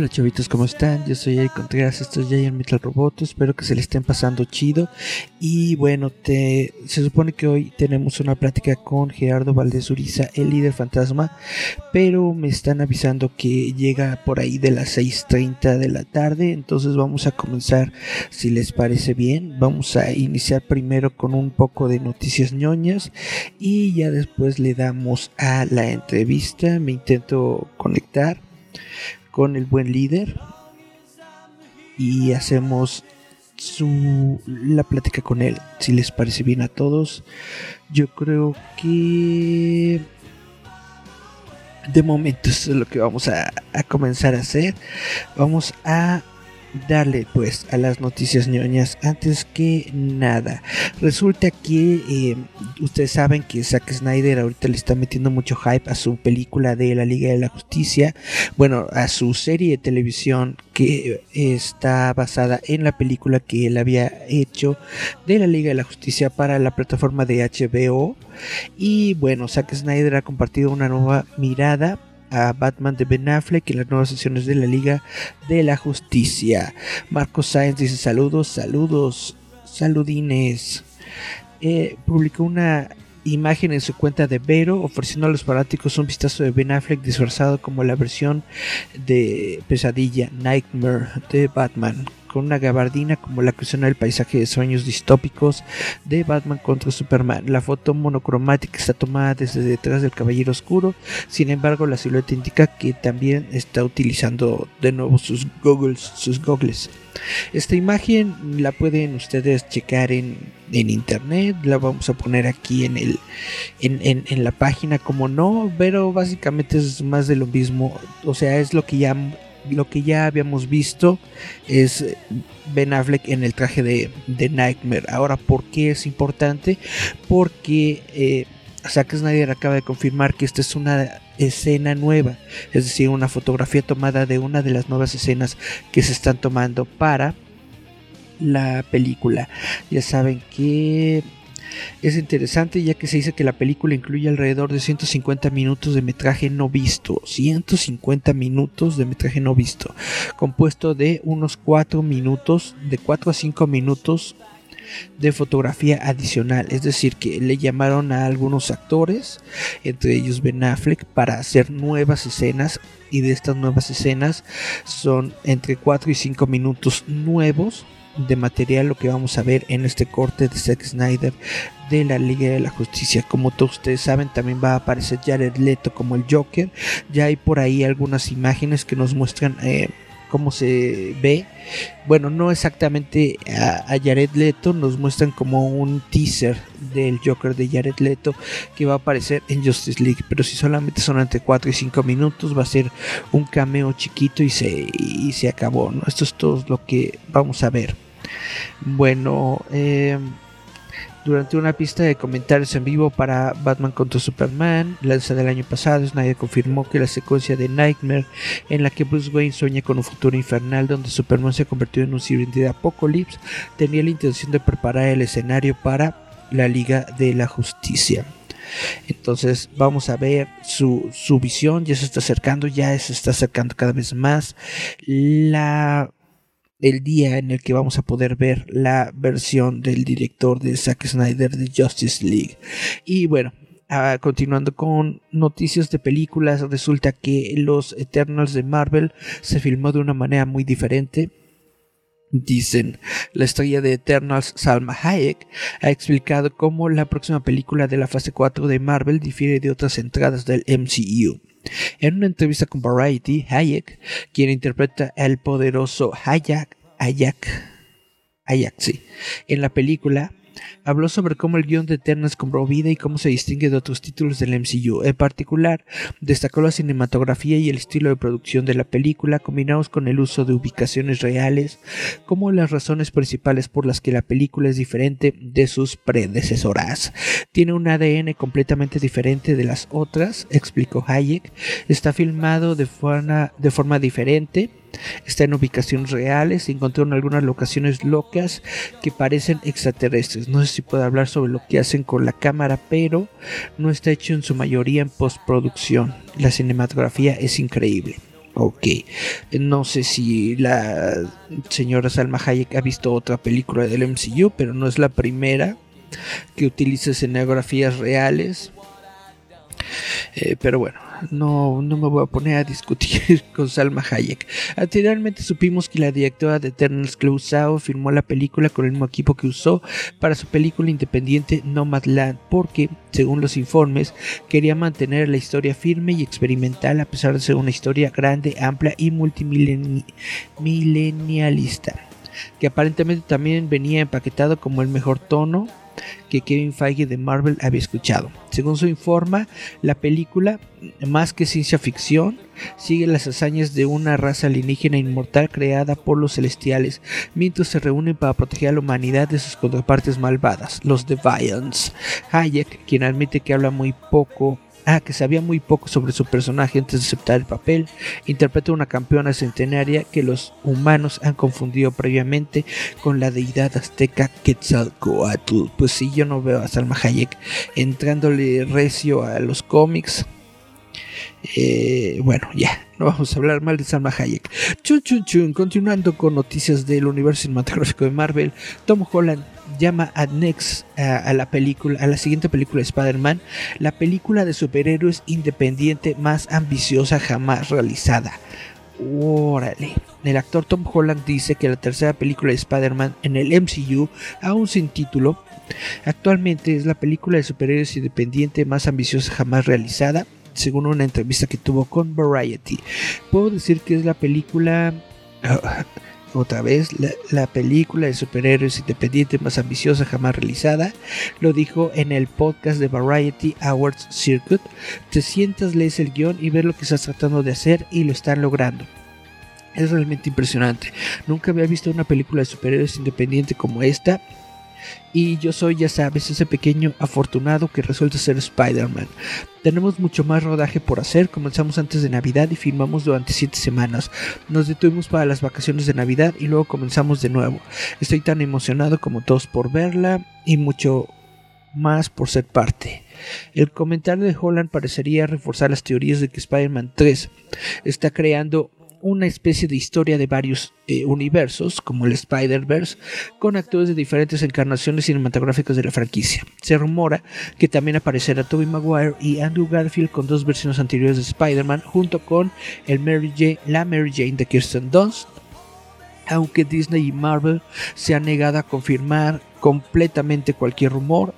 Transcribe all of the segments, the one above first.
Hola chavitos, ¿cómo están? Yo soy Eric Contreras, esto es Giant Metal Roboto, espero que se le estén pasando chido. Y bueno, se supone que hoy tenemos una plática con Gerardo Valdés Uriza, el líder fantasma, pero me están avisando que llega por ahí de las 6.30 de la tarde, entonces vamos a comenzar, si les parece bien, vamos a iniciar primero con un poco de noticias ñoñas y ya después le damos a la entrevista, me intento conectar con el buen líder y hacemos su la plática con él si les parece bien a todos. Yo creo que de momento es lo que vamos a comenzar a hacer. Vamos a darle pues a las noticias ñoñas antes que nada. Resulta que eh, ustedes saben que Zack Snyder ahorita le está metiendo mucho hype a su película de la Liga de la Justicia, bueno, a su serie de televisión que está basada en la película que él había hecho de la Liga de la Justicia para la plataforma de HBO. Y bueno, Zack Snyder ha compartido una nueva mirada a Batman de Ben Affleck en las nuevas sesiones de la Liga de la Justicia. Marco Sáenz dice saludos, saludos, saludines. Eh, publicó una imagen en su cuenta de Vero ofreciendo a los fanáticos un vistazo de Ben Affleck disfrazado como la versión de Pesadilla, Nightmare de Batman con una gabardina como la que suena el paisaje de sueños distópicos de Batman contra Superman. La foto monocromática está tomada desde detrás del Caballero Oscuro, sin embargo la silueta indica que también está utilizando de nuevo sus goggles, sus goggles. Esta imagen la pueden ustedes checar en, internet, la vamos a poner aquí en, el, en, en la página como no, pero básicamente es más de lo mismo, o sea, es lo que ya lo que ya habíamos visto es Ben Affleck en el traje de, Nightmare. Ahora, ¿por qué es importante? Porque eh, Zack Snyder acaba de confirmar que esta es una escena nueva, es decir, una fotografía tomada de una de las nuevas escenas que se están tomando para la película. Ya saben que es interesante ya que se dice que la película incluye alrededor de 150 minutos de metraje no visto. 150 minutos de metraje no visto. Compuesto de unos 4 minutos, de 4 a 5 minutos de fotografía adicional. Es decir, que le llamaron a algunos actores, entre ellos Ben Affleck, para hacer nuevas escenas. Y de estas nuevas escenas son entre 4 y 5 minutos nuevos de material lo que vamos a ver en este corte de Zack Snyder de la Liga de la Justicia. Como todos ustedes saben, también va a aparecer Jared Leto como el Joker. Ya hay por ahí algunas imágenes que nos muestran eh, cómo se ve. Bueno, no exactamente a, Jared Leto, nos muestran como un teaser del Joker de Jared Leto que va a aparecer en Justice League. Pero si solamente son entre 4 y 5 minutos, va a ser un cameo chiquito y se, y se acabó. ¿no? Esto es todo lo que vamos a ver. Bueno, eh, durante una pista de comentarios en vivo para Batman contra Superman, lanzada el año pasado, Snyder confirmó que la secuencia de Nightmare, en la que Bruce Wayne sueña con un futuro infernal donde Superman se ha convertido en un sirviente de Apocalypse, tenía la intención de preparar el escenario para la Liga de la Justicia. Entonces vamos a ver su, su visión, ya se está acercando, ya se está acercando cada vez más. La el día en el que vamos a poder ver la versión del director de Zack Snyder de Justice League. Y bueno, ah, continuando con noticias de películas, resulta que Los Eternals de Marvel se filmó de una manera muy diferente. Dicen, la estrella de Eternals, Salma Hayek, ha explicado cómo la próxima película de la fase 4 de Marvel difiere de otras entradas del MCU. En una entrevista con Variety, Hayek, quien interpreta al poderoso Hayek, Hayek, Hayek, sí, en la película, habló sobre cómo el guion de Eternals cobró vida y cómo se distingue de otros títulos del MCU. En particular, destacó la cinematografía y el estilo de producción de la película, combinados con el uso de ubicaciones reales, como las razones principales por las que la película es diferente de sus predecesoras. Tiene un ADN completamente diferente de las otras, explicó Hayek. Está filmado de forma diferente Está en ubicaciones reales, se encontraron algunas locaciones locas que parecen extraterrestres. No sé si puedo hablar sobre lo que hacen con la cámara, pero no está hecho en su mayoría en postproducción. La cinematografía es increíble. Ok, no sé si la señora Salma Hayek ha visto otra película del MCU, pero no es la primera que utiliza escenografías reales. Eh, pero bueno, no, no me voy a poner a discutir con Salma Hayek. Anteriormente supimos que la directora de Eternals, Chloe filmó la película con el mismo equipo que usó para su película independiente Nomadland, porque, según los informes, quería mantener la historia firme y experimental a pesar de ser una historia grande, amplia y multimilenialista que aparentemente también venía empaquetado como el mejor tono que Kevin Feige de Marvel había escuchado. Según su informa, la película, más que ciencia ficción, sigue las hazañas de una raza alienígena inmortal creada por los celestiales, mientras se reúnen para proteger a la humanidad de sus contrapartes malvadas, los Deviants. Hayek, quien admite que habla muy poco Ah, que sabía muy poco sobre su personaje antes de aceptar el papel, interpreta una campeona centenaria que los humanos han confundido previamente con la deidad azteca Quetzalcoatl. Pues sí, yo no veo a Salma Hayek entrándole recio a los cómics. Eh, bueno, ya, no vamos a hablar mal de Salma Hayek. Chun chun chun, continuando con noticias del universo cinematográfico de Marvel, Tom Holland llama a Next a, la película, a la siguiente película de Spider-Man, la película de superhéroes independiente más ambiciosa jamás realizada. Órale. El actor Tom Holland dice que la tercera película de Spider-Man en el MCU, aún sin título, actualmente es la película de superhéroes independiente más ambiciosa jamás realizada, según una entrevista que tuvo con Variety. Puedo decir que es la película otra vez la, película de superhéroes independiente más ambiciosa jamás realizada. Lo dijo en el podcast de Variety Awards Circuit. Te sientas, lees el guion y ves lo que estás tratando de hacer y lo están logrando. Es realmente impresionante. Nunca había visto una película de superhéroes independiente como esta y yo soy, ya sabes, ese pequeño afortunado que resulta ser Spider-Man. Tenemos mucho más rodaje por hacer, comenzamos antes de Navidad y filmamos durante 7 semanas. Nos detuvimos para las vacaciones de Navidad y luego comenzamos de nuevo. Estoy tan emocionado como todos por verla y mucho más por ser parte. El comentario de Holland parecería reforzar las teorías de que Spider-Man 3 está creando una especie de historia de varios eh, universos, como el Spider-Verse, con actores de diferentes encarnaciones cinematográficas de la franquicia. Se rumora que también aparecerá Tobey Maguire y Andrew Garfield con dos versiones anteriores de Spider-Man, junto con el Mary Jane, la Mary Jane de Kirsten Dunst, aunque Disney y Marvel se han negado a confirmar completamente cualquier rumor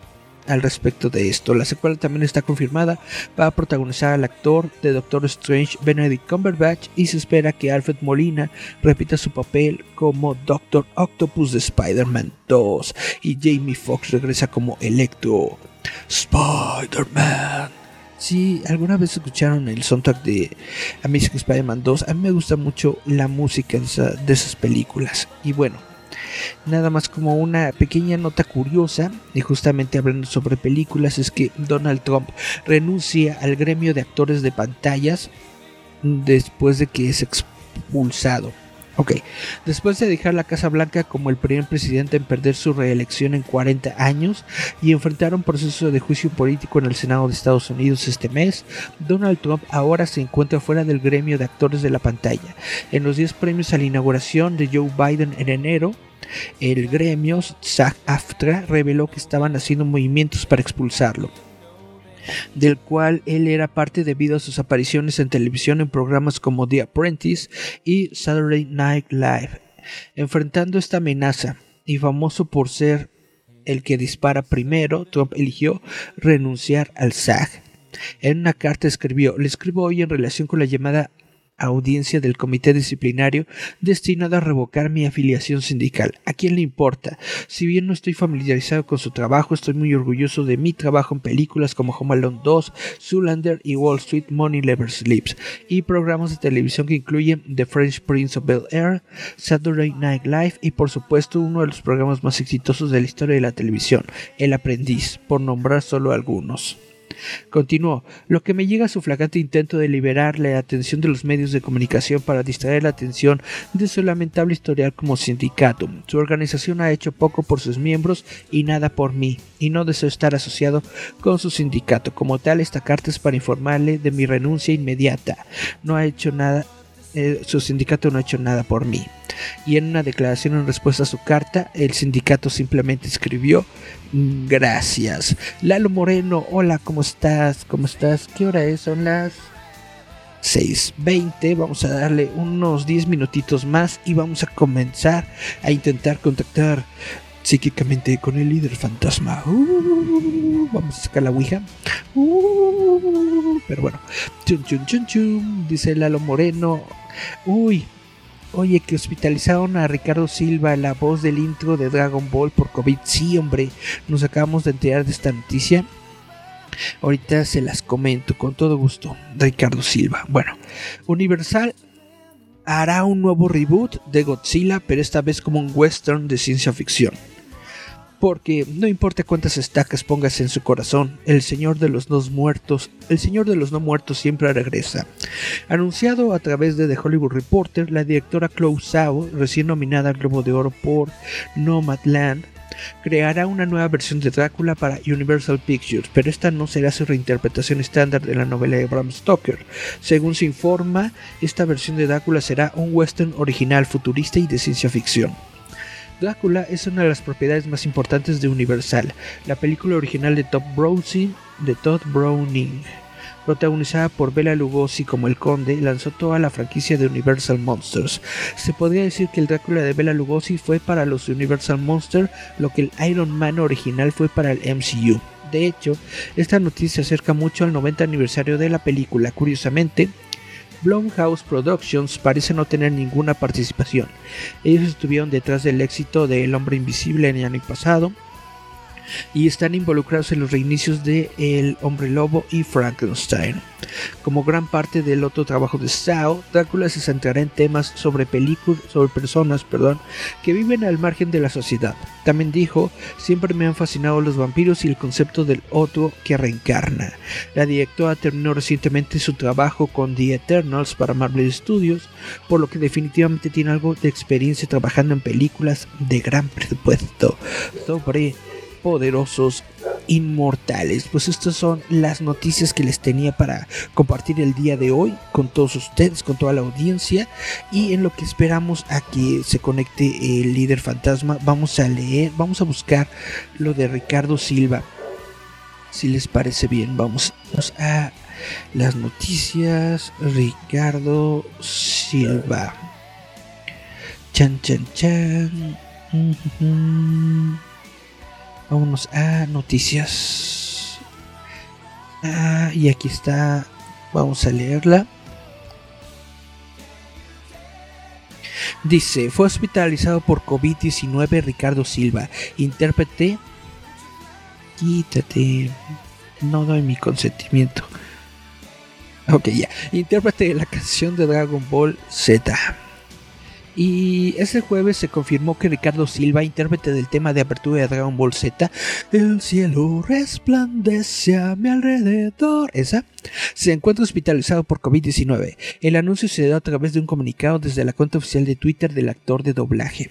al respecto de esto. La secuela también está confirmada para protagonizar al actor de Doctor Strange Benedict Cumberbatch y se espera que Alfred Molina repita su papel como Doctor Octopus de Spider-Man 2 y Jamie Foxx regresa como Electro. Spider-Man. Si alguna vez escucharon el soundtrack de Amazing Spider-Man 2, a mí me gusta mucho la música de esas películas. Y bueno, Nada más como una pequeña nota curiosa, y justamente hablando sobre películas, es que Donald Trump renuncia al gremio de actores de pantallas después de que es expulsado. Ok, después de dejar la Casa Blanca como el primer presidente en perder su reelección en 40 años y enfrentar un proceso de juicio político en el Senado de Estados Unidos este mes, Donald Trump ahora se encuentra fuera del gremio de actores de la pantalla. En los 10 premios a la inauguración de Joe Biden en enero, el gremio SAG-AFTRA reveló que estaban haciendo movimientos para expulsarlo del cual él era parte debido a sus apariciones en televisión en programas como The Apprentice y Saturday Night Live. Enfrentando esta amenaza y famoso por ser el que dispara primero, Trump eligió renunciar al SAG. En una carta escribió, le escribo hoy en relación con la llamada audiencia del comité disciplinario destinado a revocar mi afiliación sindical. ¿A quién le importa? Si bien no estoy familiarizado con su trabajo, estoy muy orgulloso de mi trabajo en películas como Home Alone 2, Zoolander y Wall Street Money Never Sleeps, y programas de televisión que incluyen The French Prince of Bel Air, Saturday Night Live y por supuesto uno de los programas más exitosos de la historia de la televisión, El Aprendiz, por nombrar solo algunos. Continuó, lo que me llega a su flagrante intento de liberar la atención de los medios de comunicación para distraer la atención de su lamentable historial como sindicato. Su organización ha hecho poco por sus miembros y nada por mí, y no deseo estar asociado con su sindicato. Como tal, esta carta es para informarle de mi renuncia inmediata. No ha hecho nada eh, su sindicato no ha hecho nada por mí. Y en una declaración en respuesta a su carta, el sindicato simplemente escribió gracias. Lalo Moreno, hola, ¿cómo estás? ¿Cómo estás? ¿Qué hora es? Son las 6.20. Vamos a darle unos 10 minutitos más y vamos a comenzar a intentar contactar psíquicamente con el líder fantasma. Uh, vamos a sacar la Ouija. Uh, pero bueno, chun, chun, chun, chun, dice Lalo Moreno. Uy, oye, que hospitalizaron a Ricardo Silva, la voz del intro de Dragon Ball por COVID. Sí, hombre, nos acabamos de enterar de esta noticia. Ahorita se las comento con todo gusto. Ricardo Silva. Bueno, Universal hará un nuevo reboot de Godzilla, pero esta vez como un western de ciencia ficción porque no importa cuántas estacas pongas en su corazón, el Señor de los No Muertos, el Señor de los No Muertos siempre regresa. Anunciado a través de The Hollywood Reporter, la directora Chloe Zhao, recién nominada al Globo de Oro por Nomadland, creará una nueva versión de Drácula para Universal Pictures, pero esta no será su reinterpretación estándar de la novela de Bram Stoker. Según se informa, esta versión de Drácula será un western original futurista y de ciencia ficción. Drácula es una de las propiedades más importantes de Universal, la película original de Todd Browning, de Browning protagonizada por Bela Lugosi como el conde, lanzó toda la franquicia de Universal Monsters. Se podría decir que el Drácula de Bela Lugosi fue para los Universal Monsters lo que el Iron Man original fue para el MCU. De hecho, esta noticia se acerca mucho al 90 aniversario de la película. Curiosamente, Blumhouse Productions parece no tener ninguna participación. Ellos estuvieron detrás del éxito de El hombre invisible en el año pasado, y están involucrados en los reinicios de El Hombre Lobo y Frankenstein. Como gran parte del otro trabajo de Sao, Drácula se centrará en temas sobre películas, sobre personas, perdón, que viven al margen de la sociedad. También dijo, siempre me han fascinado los vampiros y el concepto del otro que reencarna. La directora terminó recientemente su trabajo con The Eternals para Marvel Studios, por lo que definitivamente tiene algo de experiencia trabajando en películas de gran presupuesto sobre poderosos inmortales. Pues estas son las noticias que les tenía para compartir el día de hoy con todos ustedes, con toda la audiencia y en lo que esperamos a que se conecte el líder fantasma, vamos a leer, vamos a buscar lo de Ricardo Silva. Si les parece bien, vamos a las noticias. Ricardo Silva. Chan, chan, chan. Vámonos a noticias. Ah, y aquí está. Vamos a leerla. Dice, fue hospitalizado por COVID-19 Ricardo Silva, intérprete... Quítate. No doy mi consentimiento. Ok, ya. Intérprete de la canción de Dragon Ball Z. Y ese jueves se confirmó que Ricardo Silva, intérprete del tema de apertura de Dragon Ball Z, El cielo resplandece a mi alrededor, esa, se encuentra hospitalizado por COVID-19. El anuncio se dio a través de un comunicado desde la cuenta oficial de Twitter del actor de doblaje.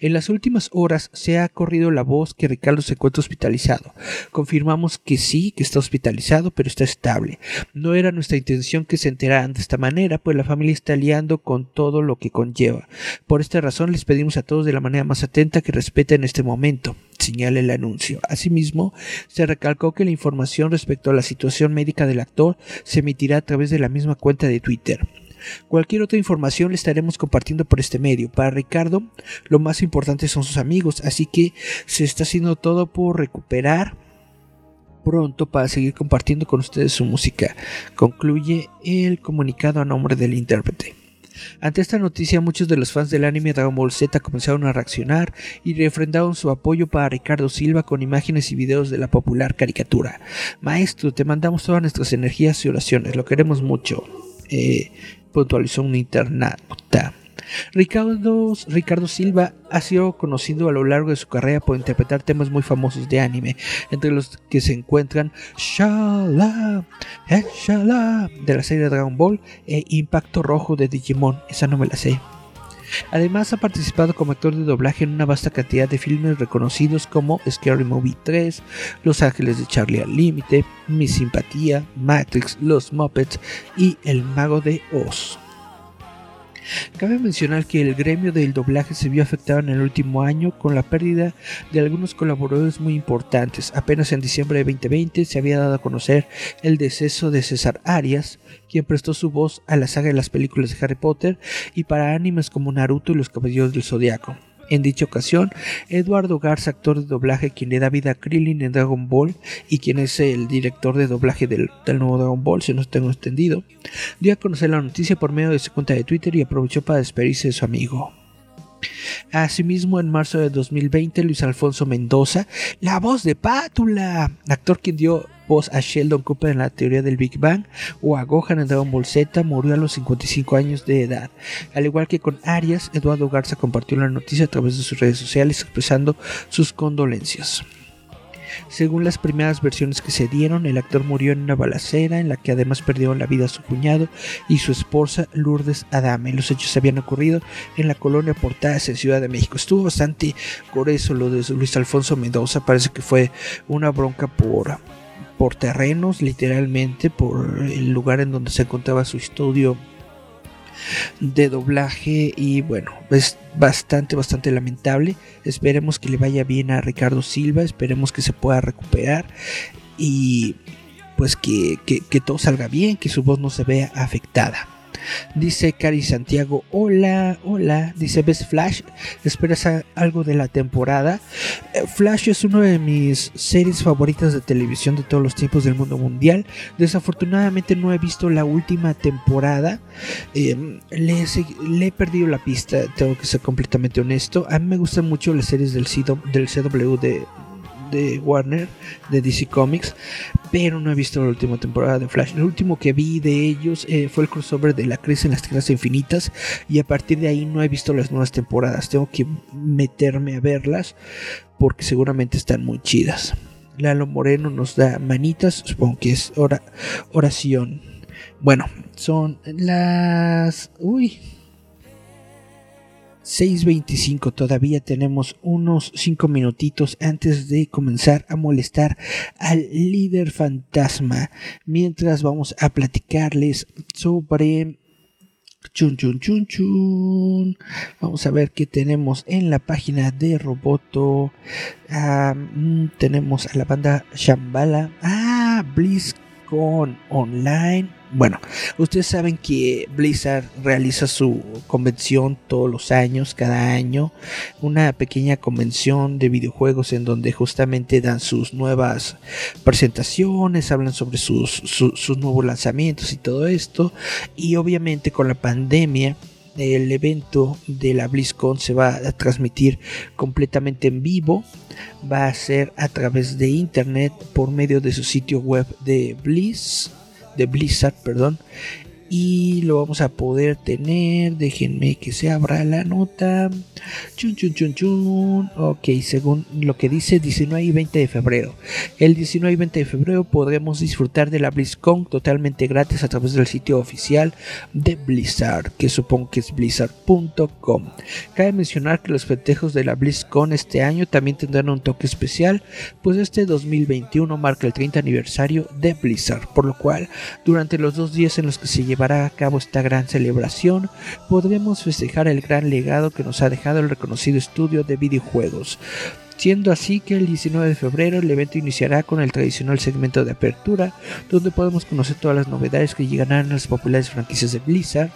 En las últimas horas se ha corrido la voz que Ricardo se encuentra hospitalizado. Confirmamos que sí, que está hospitalizado, pero está estable. No era nuestra intención que se enteraran de esta manera, pues la familia está liando con todo lo que conlleva. Por esta razón les pedimos a todos de la manera más atenta que respeten este momento señala el anuncio. Asimismo, se recalcó que la información respecto a la situación médica del actor se emitirá a través de la misma cuenta de Twitter. Cualquier otra información le estaremos compartiendo por este medio. Para Ricardo, lo más importante son sus amigos, así que se está haciendo todo por recuperar pronto para seguir compartiendo con ustedes su música, concluye el comunicado a nombre del intérprete. Ante esta noticia, muchos de los fans del anime Dragon Ball Z comenzaron a reaccionar y refrendaron su apoyo para Ricardo Silva con imágenes y videos de la popular caricatura. Maestro, te mandamos todas nuestras energías y oraciones, lo queremos mucho. Eh, puntualizó un internauta. Ricardo, Ricardo Silva ha sido conocido a lo largo de su carrera por interpretar temas muy famosos de anime, entre los que se encuentran Shala, Shala de la serie Dragon Ball e Impacto Rojo de Digimon. Esa no me la sé. Además ha participado como actor de doblaje en una vasta cantidad de filmes reconocidos como Scary Movie 3, Los Ángeles de Charlie al Límite, Mi Simpatía, Matrix, Los Muppets y El Mago de Oz. Cabe mencionar que el gremio del doblaje se vio afectado en el último año con la pérdida de algunos colaboradores muy importantes. Apenas en diciembre de 2020 se había dado a conocer el deceso de César Arias, quien prestó su voz a la saga de las películas de Harry Potter y para animes como Naruto y los Caballeros del Zodiaco. En dicha ocasión, Eduardo Garza, actor de doblaje quien le da vida a Krillin en Dragon Ball y quien es el director de doblaje del, nuevo Dragon Ball, si no tengo entendido, dio a conocer la noticia por medio de su cuenta de Twitter y aprovechó para despedirse de su amigo. Asimismo, en marzo de 2020, Luis Alfonso Mendoza, la voz de Pátula, actor quien dio voz a Sheldon Cooper en la teoría del Big Bang o a Gohan en Dragon Ball Z, murió a los 55 años de edad. Al igual que con Arias, Eduardo Garza compartió la noticia a través de sus redes sociales expresando sus condolencias. Según las primeras versiones que se dieron, el actor murió en una balacera en la que además perdieron la vida su cuñado y su esposa Lourdes Adame. Los hechos habían ocurrido en la colonia Portadas en Ciudad de México. Estuvo bastante eso lo de Luis Alfonso Mendoza. Parece que fue una bronca por, por terrenos, literalmente, por el lugar en donde se encontraba su estudio de doblaje y bueno, es bastante, bastante lamentable. Esperemos que le vaya bien a Ricardo Silva, esperemos que se pueda recuperar y pues que, que todo salga bien, que su voz no se vea afectada. Dice Cari Santiago, hola, hola. Dice, ¿ves Flash? ¿Esperas algo de la temporada? Eh, Flash es una de mis series favoritas de televisión de todos los tiempos del mundo mundial. Desafortunadamente no he visto la última temporada. Em, le, he, perdido la pista, tengo que ser completamente honesto. A mí me gustan mucho las series del, del CW de de Warner, de DC Comics, pero no he visto la última temporada de Flash. El último que vi de ellos eh, fue el crossover de la crisis en las tierras infinitas y a partir de ahí no he visto las nuevas temporadas. Tengo que meterme a verlas porque seguramente están muy chidas. Lalo Moreno nos da manitas, supongo que es oración. Bueno, son las... Uy, 6.25 todavía tenemos unos 5 minutitos antes de comenzar a molestar al líder fantasma mientras vamos a platicarles sobre chun chun chun chun. Vamos a ver qué tenemos en la página de Roboto. Ah, mm, tenemos a la banda Shambhala. Ah BlizzCon Online bueno, ustedes saben que Blizzard realiza su convención todos los años, cada año, una pequeña convención de videojuegos en donde justamente dan sus nuevas presentaciones, hablan sobre sus, sus nuevos lanzamientos y todo esto. Y obviamente con la pandemia, el evento de la BlizzCon se va a transmitir completamente en vivo. Va a ser a través de internet por medio de su sitio web de Blizz de Blizzard, perdón, y lo vamos a poder tener. Déjenme que se abra la nota. Chun, chun, chun, chun. Ok, según lo que dice 19 y 20 de febrero. El 19 y 20 de febrero podremos disfrutar de la BlizzCon totalmente gratis a través del sitio oficial de Blizzard, que supongo que es blizzard.com. Cabe mencionar que los festejos de la BlizzCon este año también tendrán un toque especial, pues este 2021 marca el 30 aniversario de Blizzard, por lo cual durante los dos días en los que se lleva a cabo esta gran celebración, podremos festejar el gran legado que nos ha dejado el reconocido estudio de videojuegos. Siendo así que el 19 de febrero el evento iniciará con el tradicional segmento de apertura, donde podemos conocer todas las novedades que llegarán a las populares franquicias de Blizzard,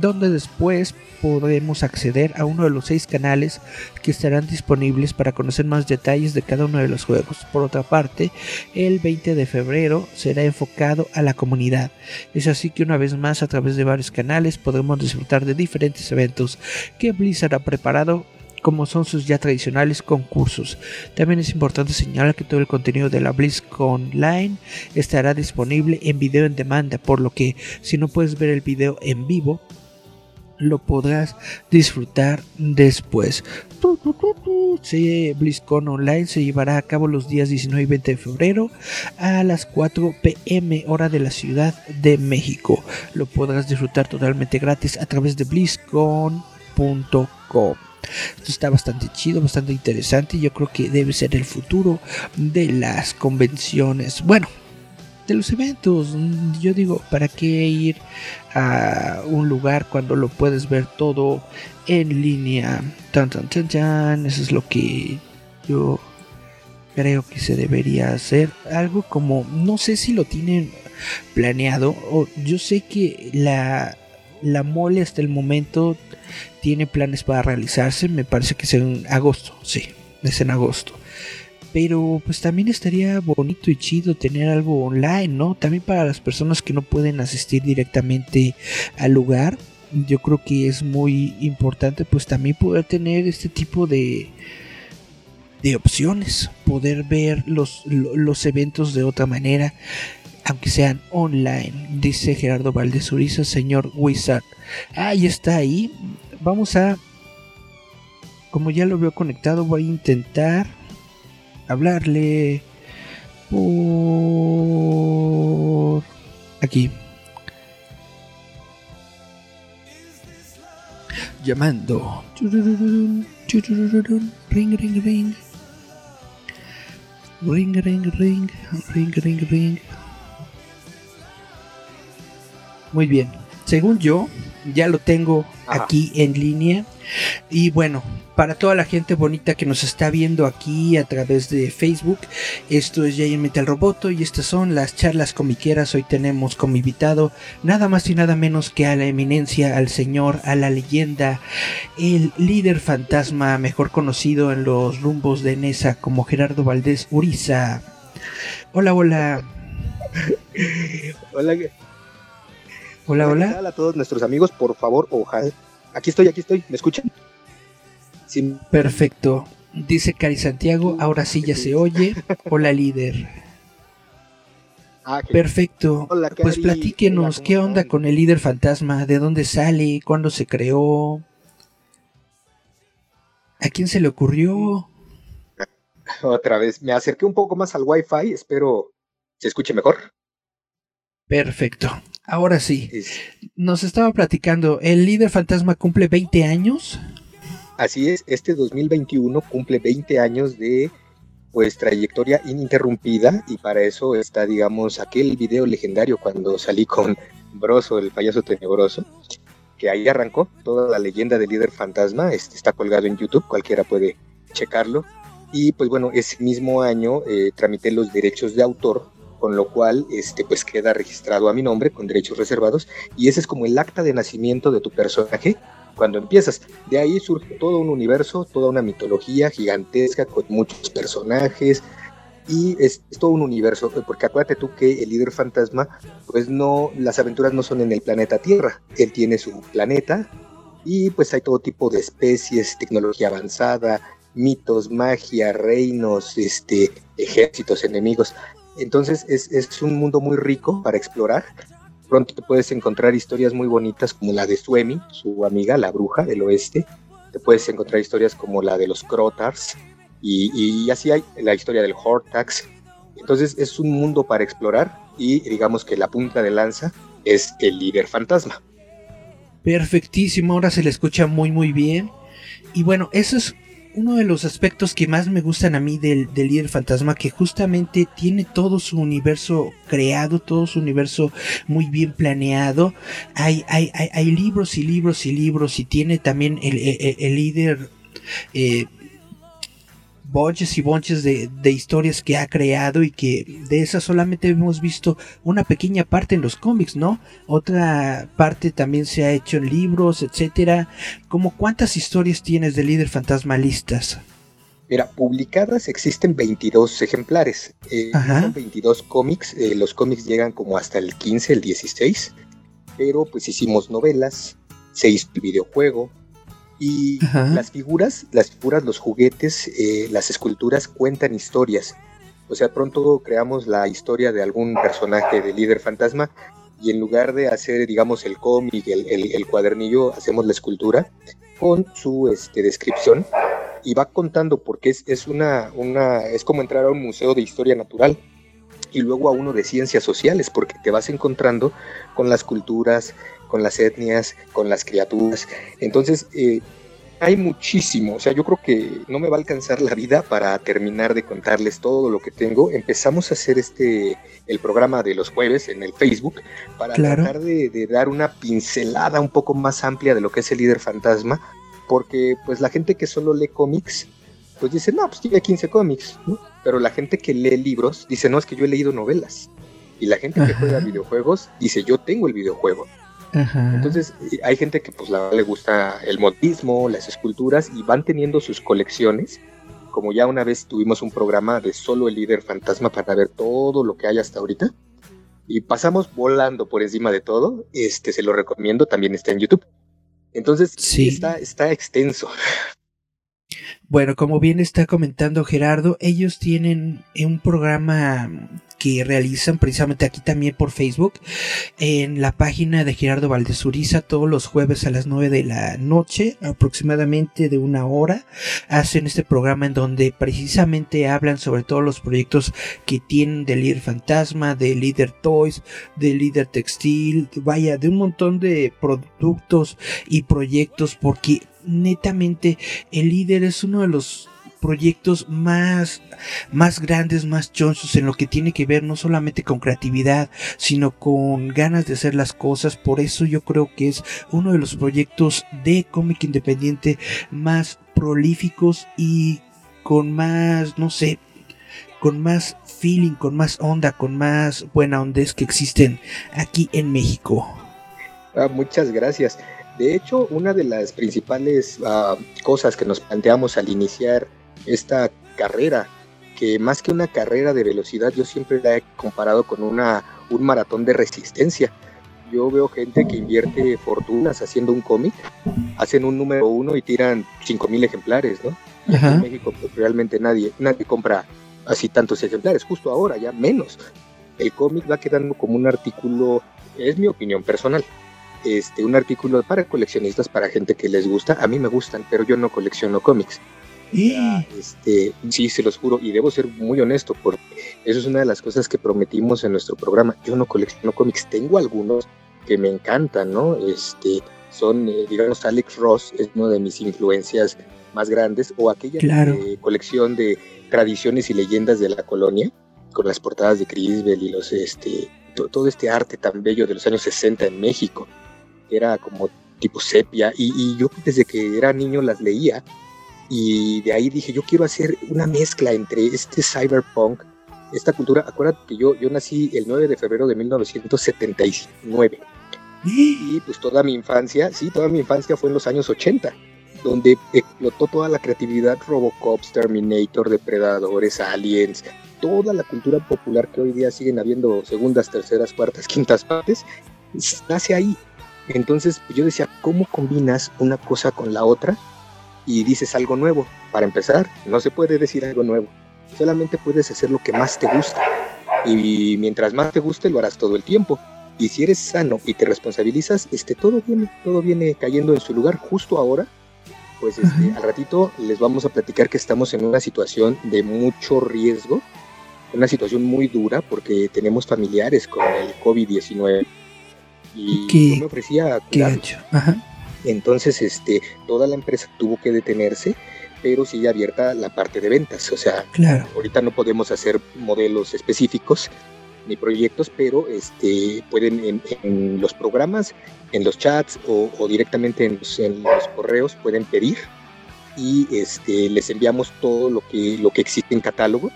donde después podremos acceder a uno de los seis canales que estarán disponibles para conocer más detalles de cada uno de los juegos. Por otra parte, el 20 de febrero será enfocado a la comunidad. Es así que una vez más a través de varios canales podremos disfrutar de diferentes eventos que Blizzard ha preparado como son sus ya tradicionales concursos. También es importante señalar que todo el contenido de la BlizzCon Online estará disponible en video en demanda, por lo que si no puedes ver el video en vivo, lo podrás disfrutar después. Sí, BlizzCon Online se llevará a cabo los días 19 y 20 de febrero a las 4 pm hora de la Ciudad de México. Lo podrás disfrutar totalmente gratis a través de blizzcon.com. Esto está bastante chido, bastante interesante. Yo creo que debe ser el futuro de las convenciones. Bueno, de los eventos. Yo digo, ¿para qué ir a un lugar cuando lo puedes ver todo en línea? Tan, tan, tan, tan. Eso es lo que yo creo que se debería hacer. Algo como, no sé si lo tienen planeado. O yo sé que la, la mole hasta el momento tiene planes para realizarse. Me parece que es en agosto. Sí, es en agosto pero pues también estaría bonito y chido tener algo online, ¿no? También para las personas que no pueden asistir directamente al lugar, yo creo que es muy importante pues también poder tener este tipo de de opciones, poder ver los, los eventos de otra manera, aunque sean online, dice Gerardo Valdez Uriza, señor Wizard. Ahí está ahí. Vamos a, como ya lo veo conectado, voy a intentar hablarle por aquí. Llamando. Ring, ring, ring. Ring, ring, ring. Ring, ring, ring. Muy bien. Según yo, ya lo tengo aquí en línea. Y bueno, para toda la gente bonita que nos está viendo aquí a través de Facebook, esto es Jay Metal Roboto y estas son las charlas comiqueras. Hoy tenemos como invitado nada más y nada menos que a la eminencia, al señor, a la leyenda, el líder fantasma, mejor conocido en los rumbos de Nesa como Gerardo Valdés Uriza. Hola, hola. hola. Hola, hola. Hola a todos nuestros amigos, por favor, ojalá. Aquí estoy, aquí estoy, ¿me escuchan? Sí. Perfecto. Dice Cari Santiago, ahora sí ya se oye. Hola, líder. Ah, Perfecto. pues platíquenos, ¿qué onda con el líder fantasma? ¿De dónde sale? ¿Cuándo se creó? ¿A quién se le ocurrió? Otra vez, me acerqué un poco más al Wi-Fi, espero se escuche mejor. Perfecto. Ahora sí. Nos estaba platicando, ¿el líder fantasma cumple 20 años? Así es, este 2021 cumple 20 años de pues trayectoria ininterrumpida y para eso está digamos aquel video legendario cuando salí con Broso, el payaso tenebroso, que ahí arrancó toda la leyenda del líder fantasma, este está colgado en YouTube, cualquiera puede checarlo. Y pues bueno, ese mismo año eh, tramité los derechos de autor con lo cual este, pues queda registrado a mi nombre con derechos reservados y ese es como el acta de nacimiento de tu personaje cuando empiezas. De ahí surge todo un universo, toda una mitología gigantesca con muchos personajes y es, todo un universo, porque acuérdate tú que el líder fantasma, pues no, las aventuras no son en el planeta Tierra, él tiene su planeta y pues hay todo tipo de especies, tecnología avanzada, mitos, magia, reinos, este, ejércitos, enemigos. Entonces es, un mundo muy rico para explorar. Pronto te puedes encontrar historias muy bonitas como la de Suemi, su amiga, la bruja del oeste. Te puedes encontrar historias como la de los Crotars. Y, así hay la historia del Hortax. Entonces es un mundo para explorar y digamos que la punta de lanza es el líder fantasma. Perfectísimo, ahora se le escucha muy muy bien. Y bueno, eso es uno de los aspectos que más me gustan a mí del, líder fantasma, que justamente tiene todo su universo creado, todo su universo muy bien planeado. Hay, hay, hay, libros y libros y libros y tiene también el, líder... Eh, bonches y bonches de, de, historias que ha creado y que de esas solamente hemos visto una pequeña parte en los cómics, ¿no? Otra parte también se ha hecho en libros, etcétera. ¿Cómo cuántas historias tienes de líder fantasma listas? Mira, publicadas existen 22 ejemplares. Eh, son 22 cómics. Eh, los cómics llegan como hasta el 15, el 16. Pero pues hicimos novelas, se hizo el videojuego. Y las figuras, las figuras, los juguetes, eh, las esculturas cuentan historias. O sea, pronto creamos la historia de algún personaje de líder fantasma y en lugar de hacer, digamos, el cómic, el, el, cuadernillo, hacemos la escultura con su este, descripción y va contando porque es, es, una, una, es como entrar a un museo de historia natural y luego a uno de ciencias sociales porque te vas encontrando con las culturas, con las etnias, con las criaturas. Entonces, eh, hay muchísimo, o sea, yo creo que no me va a alcanzar la vida para terminar de contarles todo lo que tengo. Empezamos a hacer este, el programa de los jueves en el Facebook para tratar de, de, dar una pincelada un poco más amplia de lo que es el líder fantasma, porque pues la gente que solo lee cómics, pues dice, no, pues tiene 15 cómics, ¿no? Pero la gente que lee libros dice, no, es que yo he leído novelas. Y la gente que juega videojuegos dice, yo tengo el videojuego. Entonces hay gente que pues la, le gusta el modismo, las esculturas y van teniendo sus colecciones. Como ya una vez tuvimos un programa de solo el líder fantasma para ver todo lo que hay hasta ahorita. Y pasamos volando por encima de todo. Este se lo recomiendo, también está en YouTube. Entonces, sí. está, está extenso. Bueno, como bien está comentando Gerardo, ellos tienen un programa que realizan precisamente aquí también por Facebook en la página de Gerardo Valdezuriza todos los jueves a las 9 de la noche, aproximadamente de una hora, hacen este programa en donde precisamente hablan sobre todos los proyectos que tienen de líder fantasma, de líder toys, de líder textil, vaya, de un montón de productos y proyectos porque netamente el líder es uno de los proyectos más, más grandes, más chonchos en lo que tiene que ver no solamente con creatividad, sino con ganas de hacer las cosas. Por eso yo creo que es uno de los proyectos de cómic independiente más prolíficos y con más, no sé, con más feeling, con más onda, con más buena ondes que existen aquí en México. Ah, muchas gracias. De hecho, una de las principales uh, cosas que nos planteamos al iniciar esta carrera, que más que una carrera de velocidad, yo siempre la he comparado con una, un maratón de resistencia. Yo veo gente que invierte fortunas haciendo un cómic, hacen un número uno y tiran 5.000 ejemplares, ¿no? en México pues, realmente nadie, nadie compra así tantos ejemplares, justo ahora ya menos. El cómic va quedando como un artículo, es mi opinión personal, este, un artículo para coleccionistas, para gente que les gusta. A mí me gustan, pero yo no colecciono cómics. Este, sí, se los juro, y debo ser muy honesto, porque eso es una de las cosas que prometimos en nuestro programa. Yo no colecciono cómics, tengo algunos que me encantan, ¿no? Este, son, eh, digamos, Alex Ross es una de mis influencias más grandes, o aquella colección de tradiciones y leyendas de la colonia, con las portadas de Crisbel y los, este, todo este arte tan bello de los años 60 en México era como tipo sepia, y, yo desde que era niño las leía, y de ahí dije, yo quiero hacer una mezcla entre este cyberpunk, esta cultura, acuérdate que yo, yo nací el 9 de febrero de 1979, y pues toda mi infancia, sí, toda mi infancia fue en los años 80, donde explotó toda la creatividad Robocop, Terminator, Depredadores, Aliens, toda la cultura popular que hoy día siguen habiendo segundas, terceras, cuartas, quintas partes, nace ahí. Entonces pues, yo decía, ¿cómo combinas una cosa con la otra y dices algo nuevo? Para empezar, no se puede decir algo nuevo, solamente puedes hacer lo que más te gusta. Y mientras más te guste, lo harás todo el tiempo. Y si eres sano y te responsabilizas, este, todo viene, todo viene cayendo en su lugar justo ahora. Pues este, al ratito les vamos a platicar que estamos en una situación de mucho riesgo, una situación muy dura porque tenemos familiares con el COVID-19 y yo me ofrecía a Entonces, este, toda la empresa tuvo que detenerse, pero sigue abierta la parte de ventas. O sea, ahorita no podemos hacer modelos específicos ni proyectos, pero este, pueden en, los programas, en los chats o, directamente en los, correos pueden pedir y este, les enviamos todo lo que, lo que existe en catálogo,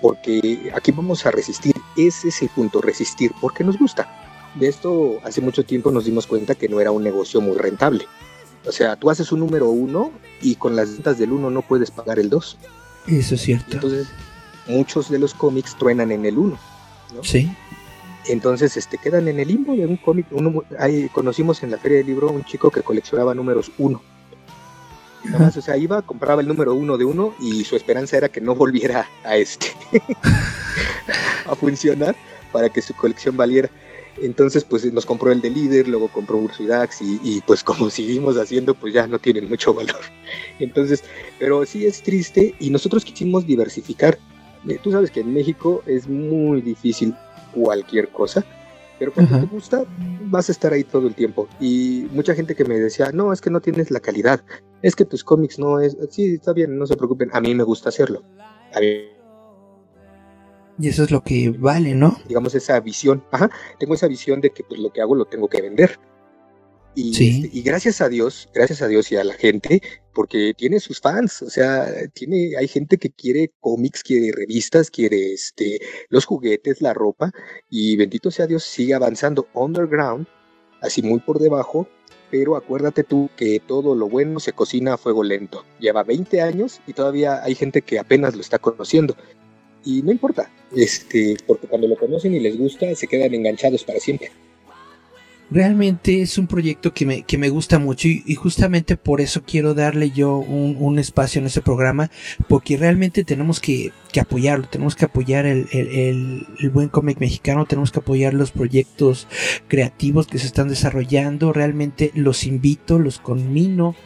porque aquí vamos a resistir, ese es el punto, resistir, porque nos gusta. De esto hace mucho tiempo nos dimos cuenta que no era un negocio muy rentable. O sea, tú haces un número uno y con las ventas del uno no puedes pagar el dos. Eso es cierto. Entonces, muchos de los cómics truenan en el uno. ¿no? Sí. Entonces, este, quedan en el limbo de un cómic. Uno, ahí conocimos en la feria del libro un chico que coleccionaba números uno. Nada más, o sea, iba, compraba el número uno de uno y su esperanza era que no volviera a este a funcionar para que su colección valiera. Entonces, pues nos compró el de líder, luego compró Urso y Dax y, pues como seguimos haciendo, pues ya no tienen mucho valor. Entonces, pero sí es triste y nosotros quisimos diversificar. Eh, Tú sabes que en México es muy difícil cualquier cosa, pero cuando Ajá. te gusta vas a estar ahí todo el tiempo. Y mucha gente que me decía, no, es que no tienes la calidad, es que tus cómics no es, sí, está bien, no se preocupen, a mí me gusta hacerlo. A mí, Y eso es lo que vale, ¿no? digamos, esa visión, ajá, tengo esa visión de que pues lo que hago lo tengo que vender. Y, Sí. este, y gracias a Dios, gracias a Dios y a la gente, porque tiene sus fans, o sea, tiene, hay gente que quiere cómics, quiere revistas, quiere este, los juguetes, la ropa, y bendito sea Dios, sigue avanzando underground, así muy por debajo, pero acuérdate tú que todo lo bueno se cocina a fuego lento. Lleva 20 años y todavía hay gente que apenas lo está conociendo. Y no importa, este, porque cuando lo conocen y les gusta, se quedan enganchados para siempre. Realmente es un proyecto que me, que me gusta mucho y, justamente por eso quiero darle yo un, un espacio en ese programa, porque realmente tenemos que, que apoyarlo, tenemos que apoyar el, el, buen cómic mexicano, tenemos que apoyar los proyectos creativos que se están desarrollando, realmente los invito, los conmino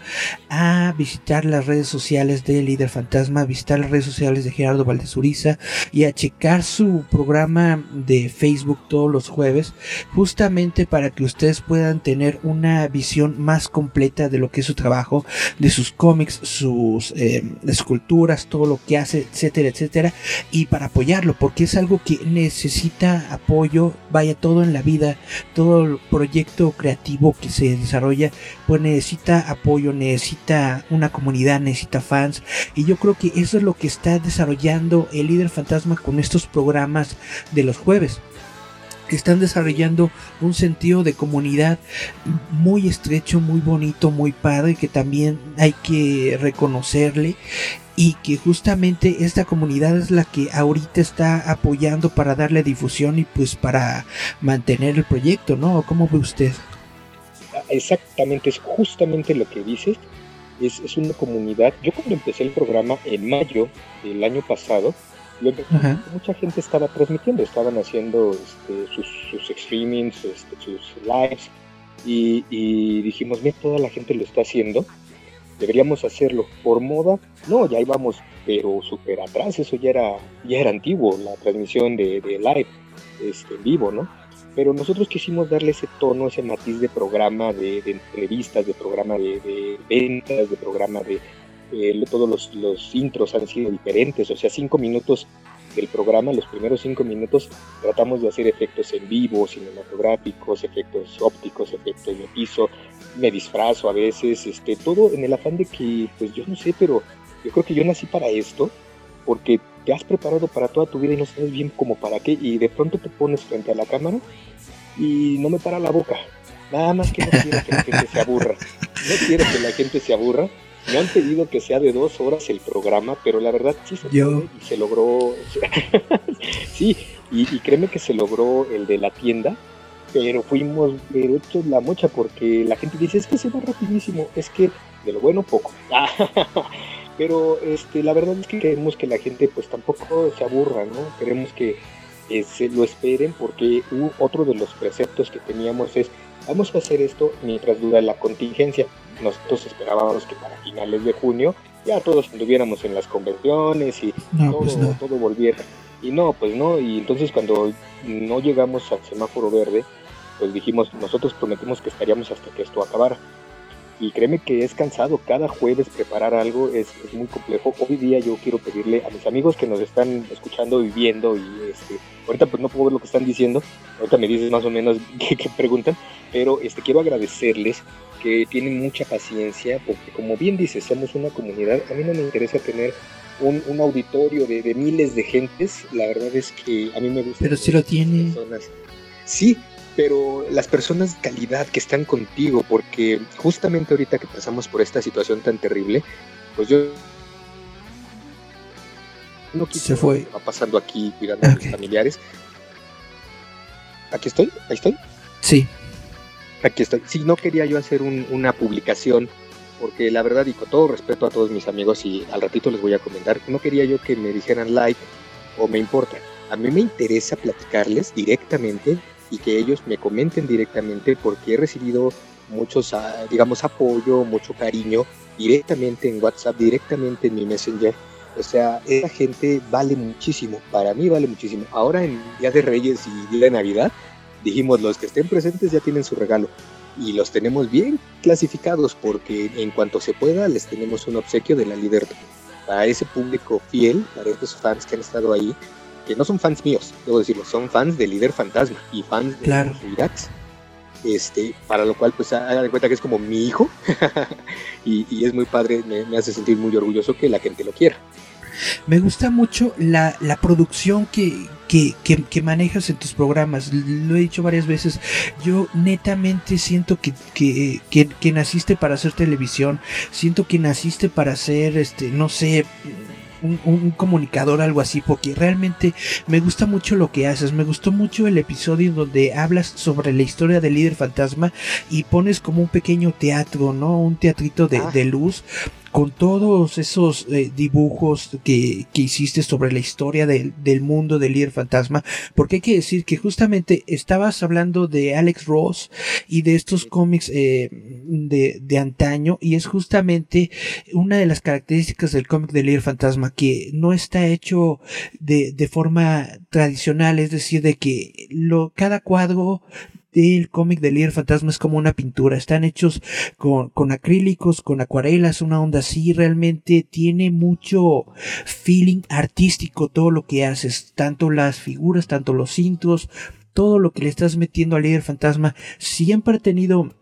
a visitar las redes sociales de Líder Fantasma, visitar las redes sociales de Gerardo Valdezuriza y a checar su programa de Facebook todos los jueves justamente para que ustedes puedan tener una visión más completa de lo que es su trabajo, de sus cómics, sus eh, esculturas, todo lo que hace, etcétera, etcétera, y para apoyarlo, porque es algo que necesita apoyo, vaya todo en la vida, todo proyecto creativo que se desarrolla, pues necesita apoyo, necesita una comunidad, necesita fans, y yo creo que eso es lo que está desarrollando el líder fantasma con estos programas de los jueves están desarrollando un sentido de comunidad muy estrecho, muy bonito, muy padre, que también hay que reconocerle y que justamente esta comunidad es la que ahorita está apoyando para darle difusión y pues para mantener el proyecto, ¿no? ¿Cómo ve usted? Exactamente, es justamente lo que dices. Es, es una comunidad. Yo cuando empecé el programa en mayo del año pasado, Ajá. mucha gente estaba transmitiendo, estaban haciendo este, sus, sus streamings, este, sus lives, y, y dijimos, mira, toda la gente lo está haciendo, deberíamos hacerlo por moda. No, ya íbamos, pero súper atrás, eso ya era, ya era antiguo, la transmisión de, de live este, en vivo, ¿no? Pero nosotros quisimos darle ese tono, ese matiz de programa, de, de entrevistas, de programa de, de ventas, de programa de... eh, todos los, los intros han sido diferentes, o sea, cinco minutos del programa, los primeros cinco minutos, tratamos de hacer efectos en vivo, cinematográficos, efectos ópticos, efectos de piso, me disfrazo a veces, este, todo en el afán de que, pues yo no sé, pero yo creo que yo nací para esto, porque te has preparado para toda tu vida y no sabes bien cómo para qué, y de pronto te pones frente a la cámara y no me para la boca. Nada más que no quiero que la gente se aburra. No quiero que la gente se aburra. Me han pedido que sea de dos horas el programa, pero la verdad sí se Yo- puede y se logró. sí, y, y créeme que se logró el de la tienda, pero fuimos pero la mocha porque la gente dice es que se va rapidísimo, es que de lo bueno poco. pero este, la verdad es que queremos que la gente pues tampoco se aburra, ¿no? Queremos que eh, se lo esperen porque otro de los preceptos que teníamos es vamos a hacer esto mientras dura la contingencia. Nosotros esperábamos que para finales de junio ya todos anduviéramos en las convenciones y No, todo, pues no. todo volviera. Y no, pues no, y entonces cuando no llegamos al semáforo verde, pues dijimos, nosotros prometimos que estaríamos hasta que esto acabara. Y créeme que es cansado, cada jueves preparar algo es, es muy complejo. Hoy día yo quiero pedirle a mis amigos que nos están escuchando y viendo y este, ahorita pues no puedo ver lo que están diciendo, ahorita me dices más o menos qué, preguntan, pero este, quiero agradecerles que tienen mucha paciencia, porque como bien dices, somos una comunidad, a mí no me interesa tener un, auditorio de, miles de gentes, la verdad es que a mí me gusta. Pero si lo tiene. Sí, pero las personas de calidad que están contigo, porque justamente ahorita que pasamos por esta situación tan terrible, pues yo no quise se fue va pasando aquí cuidando a mis familiares. Aquí estoy, ahí estoy. Sí. Aquí estoy. Sí, no quería yo hacer una publicación porque la verdad y con todo respeto a todos mis amigos y al ratito les voy a comentar, no quería yo que me dijeran like o me importa. A mí me interesa platicarles directamente y que ellos me comenten directamente porque he recibido muchos, ah, digamos, apoyo, mucho cariño directamente en WhatsApp, directamente en mi Messenger. O sea, esa gente vale muchísimo, para mí vale muchísimo. Ahora en Día de Reyes y Día de Navidad, dijimos, los que estén presentes ya tienen su regalo. Y los tenemos bien clasificados porque en cuanto se pueda les tenemos un obsequio de la líder. Para ese público fiel, para esos fans que han estado ahí, que no son fans míos, debo decirlo, son fans de Líder Fantasma y fans de claro. Este, para lo cual, pues, hagan cuenta que es como mi hijo y, es muy padre, me, hace sentir muy orgulloso que la gente lo quiera. Me gusta mucho la, producción que, que, manejas en tus programas. Lo he dicho varias veces. Yo netamente siento que, que, naciste para hacer televisión. Siento que naciste para hacer, este, no sé, un, comunicador, algo así, porque realmente me gusta mucho lo que haces. Me gustó mucho el episodio donde hablas sobre la historia del líder fantasma y pones como un pequeño teatro, ¿no? Un teatrito de, ah. de luz con todos esos eh, dibujos que, hiciste sobre la historia del mundo del líder fantasma, porque hay que decir que justamente estabas hablando de Alex Ross y de estos cómics eh, de, de, antaño, y es justamente una de las características del cómic del líder fantasma, que no está hecho de, de forma tradicional, es decir, de que lo, cada cuadro el cómic de Líder Fantasma es como una pintura. Están hechos con, con acrílicos, con acuarelas, una onda así. Realmente tiene mucho feeling artístico todo lo que haces. Tanto las figuras, tanto los cintos, todo lo que le estás metiendo a Líder Fantasma siempre ha tenido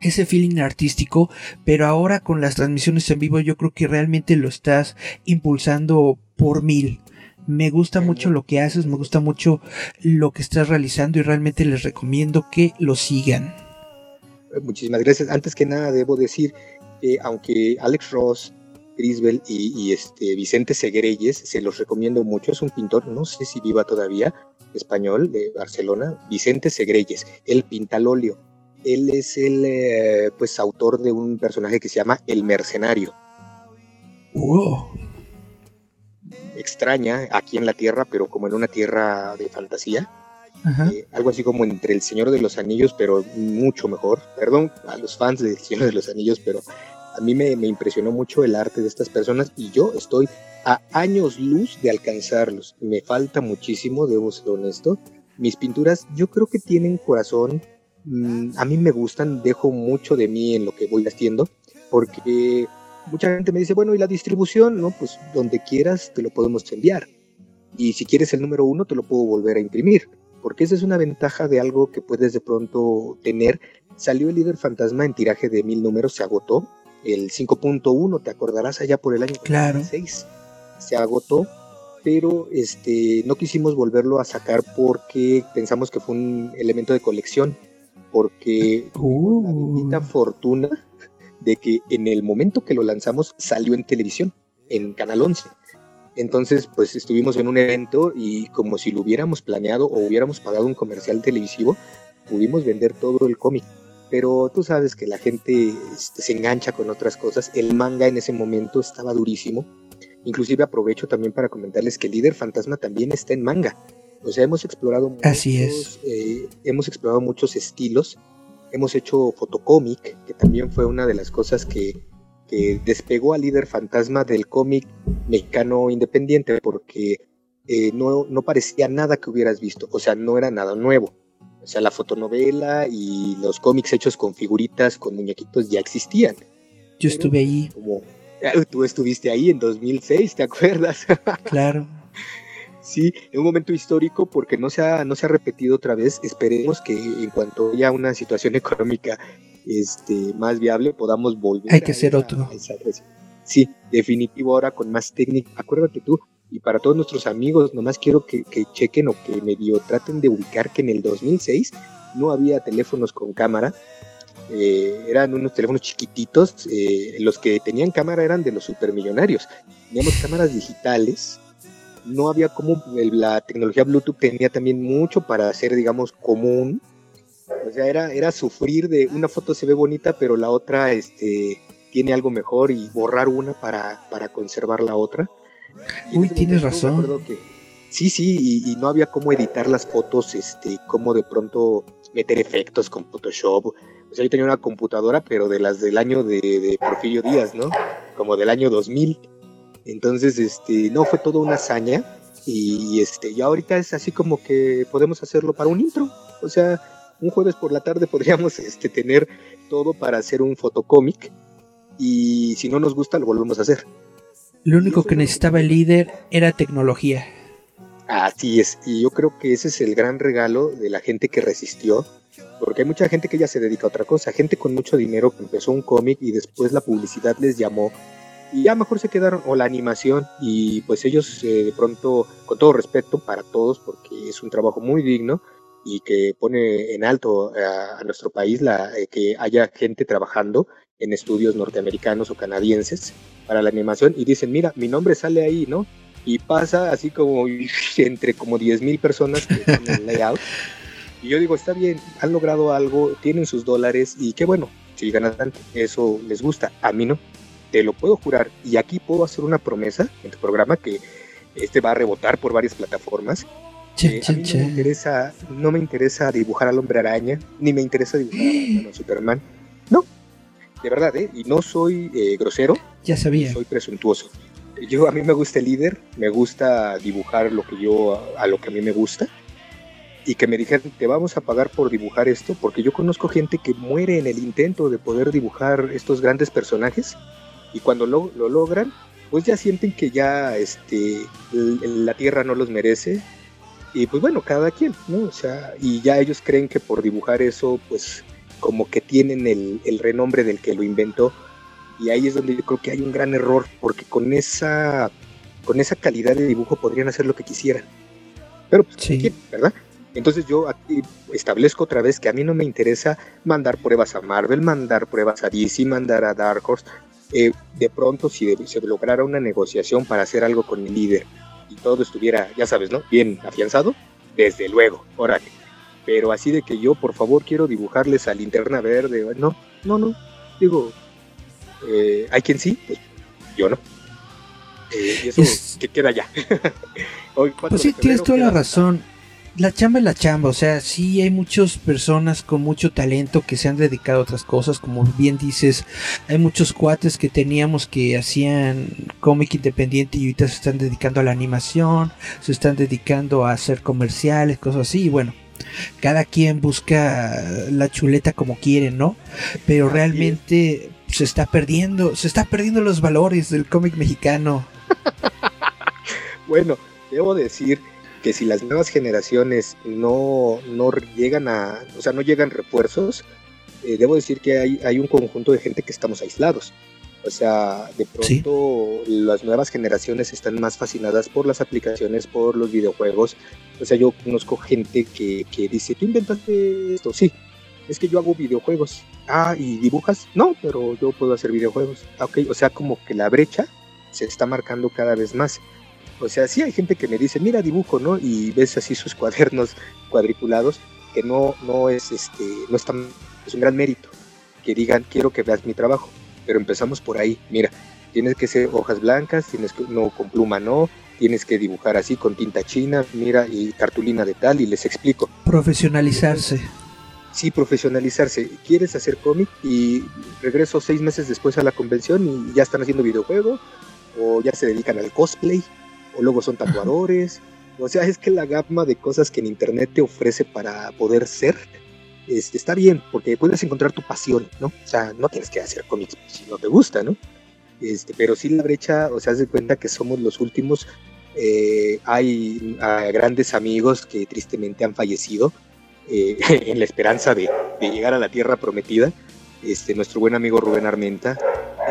ese feeling artístico, pero ahora con las transmisiones en vivo yo creo que realmente lo estás impulsando por mil. Me gusta mucho lo que haces, me gusta mucho lo que estás realizando y realmente les recomiendo que lo sigan. Muchísimas gracias. Antes que nada debo decir que aunque Alex Ross, Grisbel y, este Vicente Segreyes se los recomiendo mucho, es un pintor, no sé si viva todavía, español de Barcelona, Vicente Segreyes, él pinta al óleo. Él es el eh, pues autor de un personaje que se llama El Mercenario. Wow extraña aquí en la Tierra, pero como en una tierra de fantasía. Eh, algo así como entre El Señor de los Anillos, pero mucho mejor. Perdón a los fans de El Señor de los Anillos, pero a mí me, impresionó mucho el arte de estas personas y yo estoy a años luz de alcanzarlos. Me falta muchísimo, debo ser honesto. Mis pinturas yo creo que tienen corazón. Mm, a mí me gustan, dejo mucho de mí en lo que voy haciendo, porque mucha gente me dice, bueno, ¿y la distribución? No, pues donde quieras te lo podemos enviar. Y si quieres el número uno, te lo puedo volver a imprimir. Porque esa es una ventaja de algo que puedes de pronto tener. Salió el líder fantasma en tiraje de mil números, se agotó. El 5.1, te acordarás allá por el año claro. se agotó. Pero este, no quisimos volverlo a sacar porque pensamos que fue un elemento de colección. Porque uh. la bendita fortuna de que en el momento que lo lanzamos salió en televisión, en Canal 11. Entonces, pues estuvimos en un evento y como si lo hubiéramos planeado o hubiéramos pagado un comercial televisivo, pudimos vender todo el cómic. Pero tú sabes que la gente este, se engancha con otras cosas. El manga en ese momento estaba durísimo. Inclusive aprovecho también para comentarles que el líder fantasma también está en manga. O sea, hemos explorado Así es. Eh, hemos explorado muchos estilos hemos hecho fotocómic, que también fue una de las cosas que, despegó al líder fantasma del cómic mexicano independiente, porque eh, no, no parecía nada que hubieras visto, o sea, no era nada nuevo. O sea, la fotonovela y los cómics hechos con figuritas, con muñequitos, ya existían. Yo estuve ahí. Como, tú estuviste ahí en 2006, ¿te acuerdas? Claro. Sí, en un momento histórico porque no se ha, no se ha repetido otra vez. Esperemos que en cuanto haya una situación económica este, más viable podamos volver. Hay que ser otro. sí, definitivo ahora con más técnica. Acuérdate tú, y para todos nuestros amigos, nomás quiero que, que chequen o que medio traten de ubicar que en el 2006 no había teléfonos con cámara. Eh, eran unos teléfonos chiquititos, eh, los que tenían cámara eran de los supermillonarios. Teníamos cámaras digitales no había como la tecnología Bluetooth tenía también mucho para hacer, digamos, común. O sea, era, era sufrir de una foto se ve bonita, pero la otra este, tiene algo mejor y borrar una para, para conservar la otra. Uy, tienes razón. sí, sí, y, no había cómo editar las fotos, este, cómo de pronto meter efectos con Photoshop. O sea, yo tenía una computadora, pero de las del año de, de Porfirio Díaz, ¿no? Como del año 2000. Entonces, este, no fue toda una hazaña y este, ya ahorita es así como que podemos hacerlo para un intro. O sea, un jueves por la tarde podríamos este, tener todo para hacer un fotocómic y si no nos gusta lo volvemos a hacer. Lo único que necesitaba el líder era tecnología. Así es, y yo creo que ese es el gran regalo de la gente que resistió, porque hay mucha gente que ya se dedica a otra cosa, gente con mucho dinero que empezó un cómic y después la publicidad les llamó y ya mejor se quedaron, o la animación, y pues ellos eh, de pronto, con todo respeto para todos, porque es un trabajo muy digno y que pone en alto a, nuestro país la, eh, que haya gente trabajando en estudios norteamericanos o canadienses para la animación y dicen, mira, mi nombre sale ahí, ¿no? Y pasa así como entre como 10 mil personas que están en layout. Y yo digo, está bien, han logrado algo, tienen sus dólares y qué bueno, sigan adelante, eso les gusta, a mí no te lo puedo jurar, y aquí puedo hacer una promesa en tu programa que este va a rebotar por varias plataformas. Eh, a mí no, me interesa, no me interesa dibujar al hombre araña, ni me interesa dibujar a, Superman. No, de verdad, ¿eh? Y no soy eh, grosero. Ya sabía. Soy presuntuoso. Yo, a mí me gusta el líder, me gusta dibujar lo que yo, a, a lo que a mí me gusta. Y que me dijeran, te vamos a pagar por dibujar esto, porque yo conozco gente que muere en el intento de poder dibujar estos grandes personajes y cuando lo, lo logran, pues ya sienten que ya este, la tierra no los merece. Y pues bueno, cada quien, ¿no? O sea, y ya ellos creen que por dibujar eso, pues como que tienen el, el renombre del que lo inventó. Y ahí es donde yo creo que hay un gran error, porque con esa, con esa calidad de dibujo podrían hacer lo que quisieran. Pero pues, sí. ¿verdad? Entonces yo aquí establezco otra vez que a mí no me interesa mandar pruebas a Marvel, mandar pruebas a DC, mandar a Dark Horse. Eh, de pronto si se lograra una negociación para hacer algo con el líder y todo estuviera, ya sabes, ¿no? Bien afianzado, desde luego, órale. Pero así de que yo, por favor, quiero dibujarles a linterna verde, no, no, no. Digo, eh, hay quien sí, pues yo no. Eh, y eso que queda ya. pues sí, tienes toda la razón la chamba es la chamba, o sea, sí hay muchas personas con mucho talento que se han dedicado a otras cosas, como bien dices, hay muchos cuates que teníamos que hacían cómic independiente y ahorita se están dedicando a la animación, se están dedicando a hacer comerciales, cosas así, y bueno, cada quien busca la chuleta como quiere, ¿no? Pero realmente se está perdiendo, se está perdiendo los valores del cómic mexicano. bueno, debo decir que si las nuevas generaciones no, no llegan a, o sea, no llegan refuerzos, eh, debo decir que hay, hay un conjunto de gente que estamos aislados. O sea, de pronto las nuevas generaciones están más fascinadas por las aplicaciones, por los videojuegos. O sea, yo conozco gente que, que dice, ¿tú inventaste esto? Sí, es que yo hago videojuegos. Ah, ¿y dibujas? No, pero yo puedo hacer videojuegos. Ah, ok, o sea, como que la brecha se está marcando cada vez más. O sea, sí hay gente que me dice, mira, dibujo, ¿no? Y ves así sus cuadernos cuadriculados, que no, no es este, no es tan, es un gran mérito. Que digan, quiero que veas mi trabajo. Pero empezamos por ahí, mira, tienes que ser hojas blancas, tienes que, no con pluma no, tienes que dibujar así con tinta china, mira, y cartulina de tal, y les explico. Profesionalizarse. Sí, profesionalizarse. ¿Quieres hacer cómic? Y regreso seis meses después a la convención y ya están haciendo videojuegos, o ya se dedican al cosplay, o luego son tatuadores. O sea, es que la gama de cosas que en Internet te ofrece para poder ser este, está bien, porque puedes encontrar tu pasión, ¿no? O sea, no tienes que hacer cómics si no te gusta, ¿no? Este, pero sí la brecha, o sea, haz de cuenta que somos los últimos Eh, hay grandes amigos que tristemente han fallecido eh, en la esperanza de, llegar a la tierra prometida. Este, nuestro buen amigo Rubén Armenta,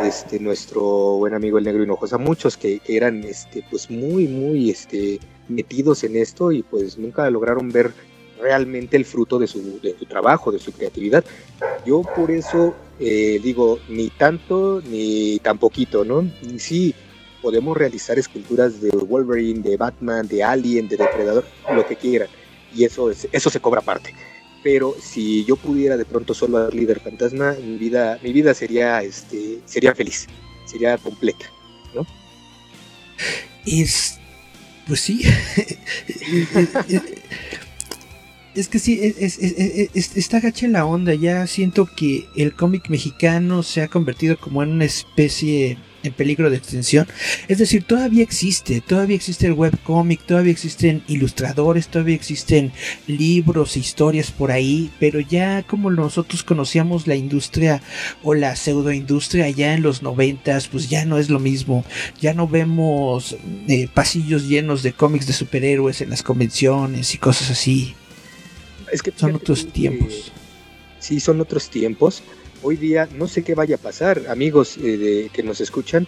este, nuestro buen amigo el Negro Hinojosa, muchos que, que, eran este, pues muy, muy este, metidos en esto y pues nunca lograron ver realmente el fruto de su, de su trabajo, de su creatividad. Yo por eso eh, digo, ni tanto ni tan poquito, ¿no? Sí, podemos realizar esculturas de Wolverine, de Batman, de Alien, de Depredador, lo que quieran, y eso, eso se cobra aparte. Pero si yo pudiera de pronto solo hacer líder fantasma, mi vida, mi vida sería, este, sería feliz, sería completa, ¿no? Es, pues sí. Es que sí, es, está gacha la onda. Ya siento que el cómic mexicano se ha convertido como en una especie en peligro de extinción. Es decir, todavía existe, todavía existe el webcómic, todavía existen ilustradores, todavía existen libros, e historias por ahí, pero ya como nosotros conocíamos la industria o la pseudoindustria ya en los noventas, pues ya no es lo mismo. Ya no vemos eh, pasillos llenos de cómics de superhéroes en las convenciones y cosas así. Es que son otros tiempos. sí, son otros tiempos. Hoy día no sé qué vaya a pasar, amigos eh, que nos escuchan,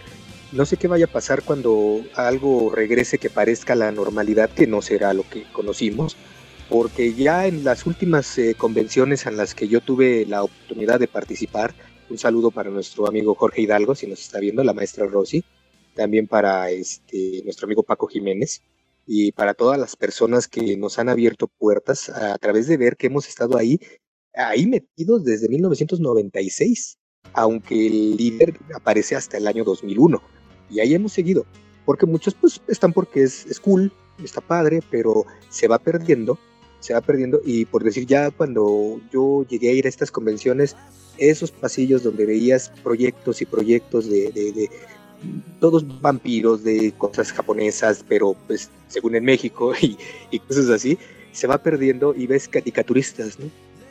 no sé qué vaya a pasar cuando algo regrese que parezca la normalidad, que no será lo que conocimos, porque ya en las últimas eh, convenciones en las que yo tuve la oportunidad de participar, un saludo para nuestro amigo Jorge Hidalgo, si nos está viendo, la maestra Rosy, también para este, nuestro amigo Paco Jiménez, y para todas las personas que nos han abierto puertas a, través de ver que hemos estado ahí, ahí metidos desde 1996, aunque el líder aparece hasta el año 2001. Y ahí hemos seguido, porque muchos pues están porque es, es cool, está padre, pero se va perdiendo, se va perdiendo. Y por decir ya cuando yo llegué a ir a estas convenciones, esos pasillos donde veías proyectos y proyectos de, de todos vampiros de cosas japonesas, pero pues según en México y, cosas así, se va perdiendo y ves caricaturistas, ¿no?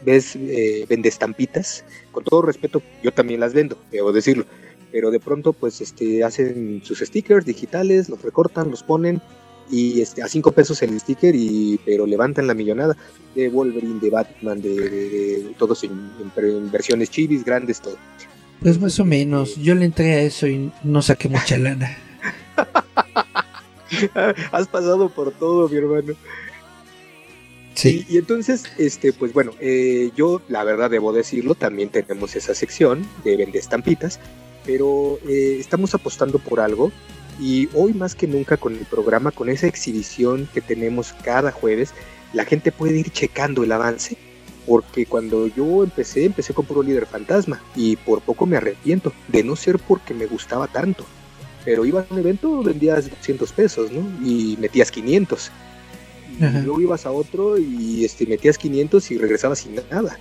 Ves, eh, estampitas, con todo respeto, yo también las vendo, debo decirlo, pero de pronto pues este, hacen sus stickers digitales, los recortan, los ponen y este, a cinco pesos el sticker, y, pero levantan la millonada de Wolverine, de Batman, de, todos en, en versiones chivis, grandes, todo. Pues más o menos, yo le entré a eso y no saqué mucha lana. Has pasado por todo, mi hermano. Sí. Y, entonces, este, pues bueno, eh, yo la verdad debo decirlo, también tenemos esa sección de vende estampitas, pero eh, estamos apostando por algo y hoy más que nunca con el programa, con esa exhibición que tenemos cada jueves, la gente puede ir checando el avance porque cuando yo empecé, empecé con puro líder fantasma y por poco me arrepiento de no ser porque me gustaba tanto. Pero iba a un evento, vendías 200 pesos, ¿no? Y metías 500. Y luego ibas a otro y este, metías 500 y regresabas sin nada.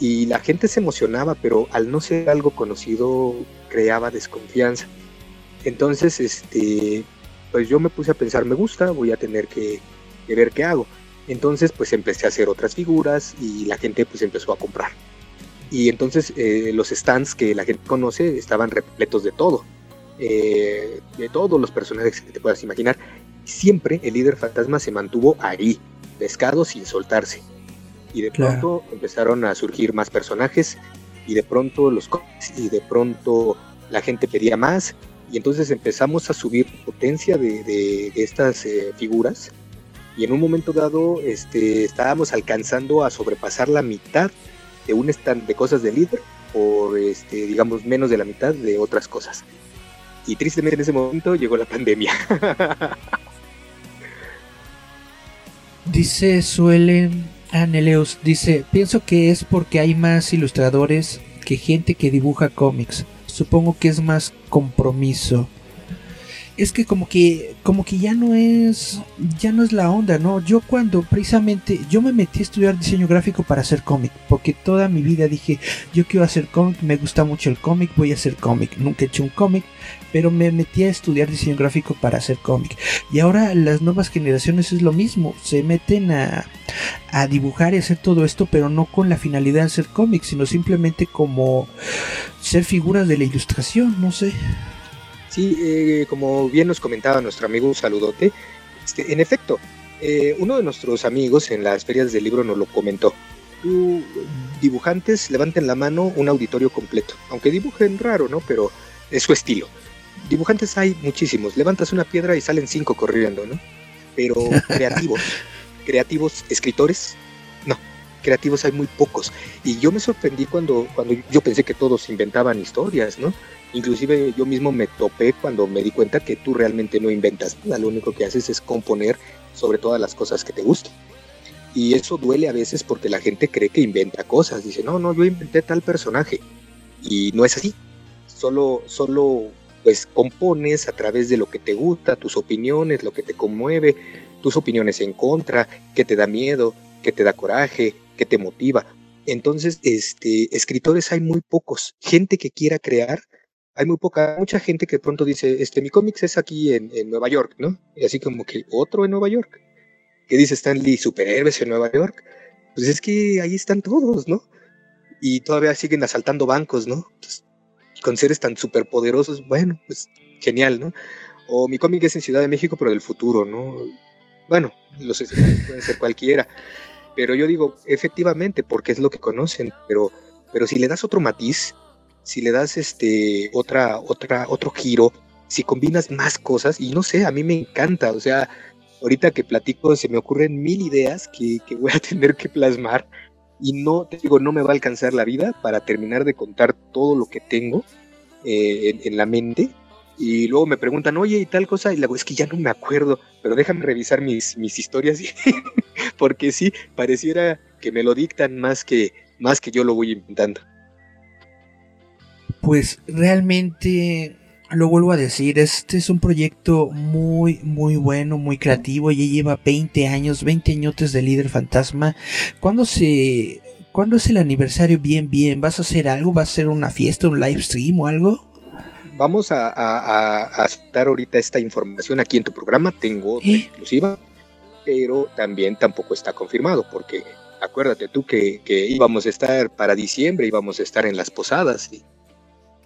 Y la gente se emocionaba, pero al no ser algo conocido, creaba desconfianza. Entonces, este, pues yo me puse a pensar, me gusta, voy a tener que ver qué hago. Entonces pues empecé a hacer otras figuras y la gente pues empezó a comprar. Y entonces eh, los stands que la gente conoce estaban repletos de todo. Eh, de todos los personajes que te puedas imaginar. Siempre el líder fantasma se mantuvo ahí, pescado sin soltarse. Y de pronto empezaron a surgir más personajes y de pronto los y de pronto la gente pedía más y entonces empezamos a subir potencia de, estas eh, figuras y en un momento dado este, estábamos alcanzando a sobrepasar la mitad de un stand de cosas de líder por, este, digamos, menos de la mitad de otras cosas. Y tristemente en ese momento llegó la pandemia. dice Suelen Aneleos, dice, pienso que es porque hay más ilustradores que gente que dibuja cómics. Supongo que es más compromiso es que como que como que ya no es ya no es la onda, ¿no? Yo cuando precisamente yo me metí a estudiar diseño gráfico para hacer cómic, porque toda mi vida dije, yo quiero hacer cómic, me gusta mucho el cómic, voy a hacer cómic. Nunca he hecho un cómic, pero me metí a estudiar diseño gráfico para hacer cómic. Y ahora las nuevas generaciones es lo mismo, se meten a, a dibujar y hacer todo esto, pero no con la finalidad de hacer cómic, sino simplemente como ser figuras de la ilustración, no sé. Sí, eh, como bien nos comentaba nuestro amigo, saludote. Este, en efecto, eh, uno de nuestros amigos en las ferias del libro nos lo comentó. Tú, dibujantes, levanten la mano un auditorio completo. Aunque dibujen raro, ¿no? Pero es su estilo. Dibujantes hay muchísimos. Levantas una piedra y salen cinco corriendo, ¿no? Pero creativos, creativos, escritores, no. Creativos hay muy pocos. Y yo me sorprendí cuando, cuando yo pensé que todos inventaban historias, ¿no? Inclusive yo mismo me topé cuando me di cuenta que tú realmente no inventas nada, lo único que haces es componer sobre todas las cosas que te gustan. Y eso duele a veces porque la gente cree que inventa cosas, dice, no, no, yo inventé tal personaje. Y no es así. Solo, solo pues compones a través de lo que te gusta, tus opiniones, lo que te conmueve, tus opiniones en contra, que te da miedo, que te da coraje, que te motiva. Entonces, este, escritores hay muy pocos. Gente que quiera crear, hay muy poca, mucha gente que pronto dice, este, mi cómics es aquí en, Nueva York, ¿no? Y así como que otro en Nueva York. ¿Qué dice Stanley? Superhéroes en Nueva York. Pues es que ahí están todos, ¿no? Y todavía siguen asaltando bancos, ¿no? Con seres tan superpoderosos, bueno, pues genial, ¿no? O mi cómic es en Ciudad de México, pero del futuro, ¿no? Bueno, los escenarios pueden ser cualquiera. Pero yo digo, efectivamente, porque es lo que conocen, pero, pero si le das otro matiz, si le das este otra, otra, otro giro, si combinas más cosas, y no sé, a mí me encanta, o sea, ahorita que platico se me ocurren mil ideas que, voy a tener que plasmar y no, te digo, no me va a alcanzar la vida para terminar de contar todo lo que tengo eh, en, la mente. Y luego me preguntan, oye, y tal cosa, y le digo, es que ya no me acuerdo, pero déjame revisar mis, mis historias, porque sí, pareciera que me lo dictan más que, más que yo lo voy inventando. Pues realmente lo vuelvo a decir, este es un proyecto muy, muy bueno, muy creativo. Ya lleva 20 años, 20 años de líder fantasma. ¿Cuándo se, ¿Cuándo es el aniversario bien, bien? ¿Vas a hacer algo? ¿Va a ser una fiesta, un live stream o algo? Vamos a, a, ahorita esta información aquí en tu programa. Tengo otra ¿Eh? exclusiva, pero también tampoco está confirmado porque acuérdate tú que, que íbamos a estar para diciembre, íbamos a estar en las posadas y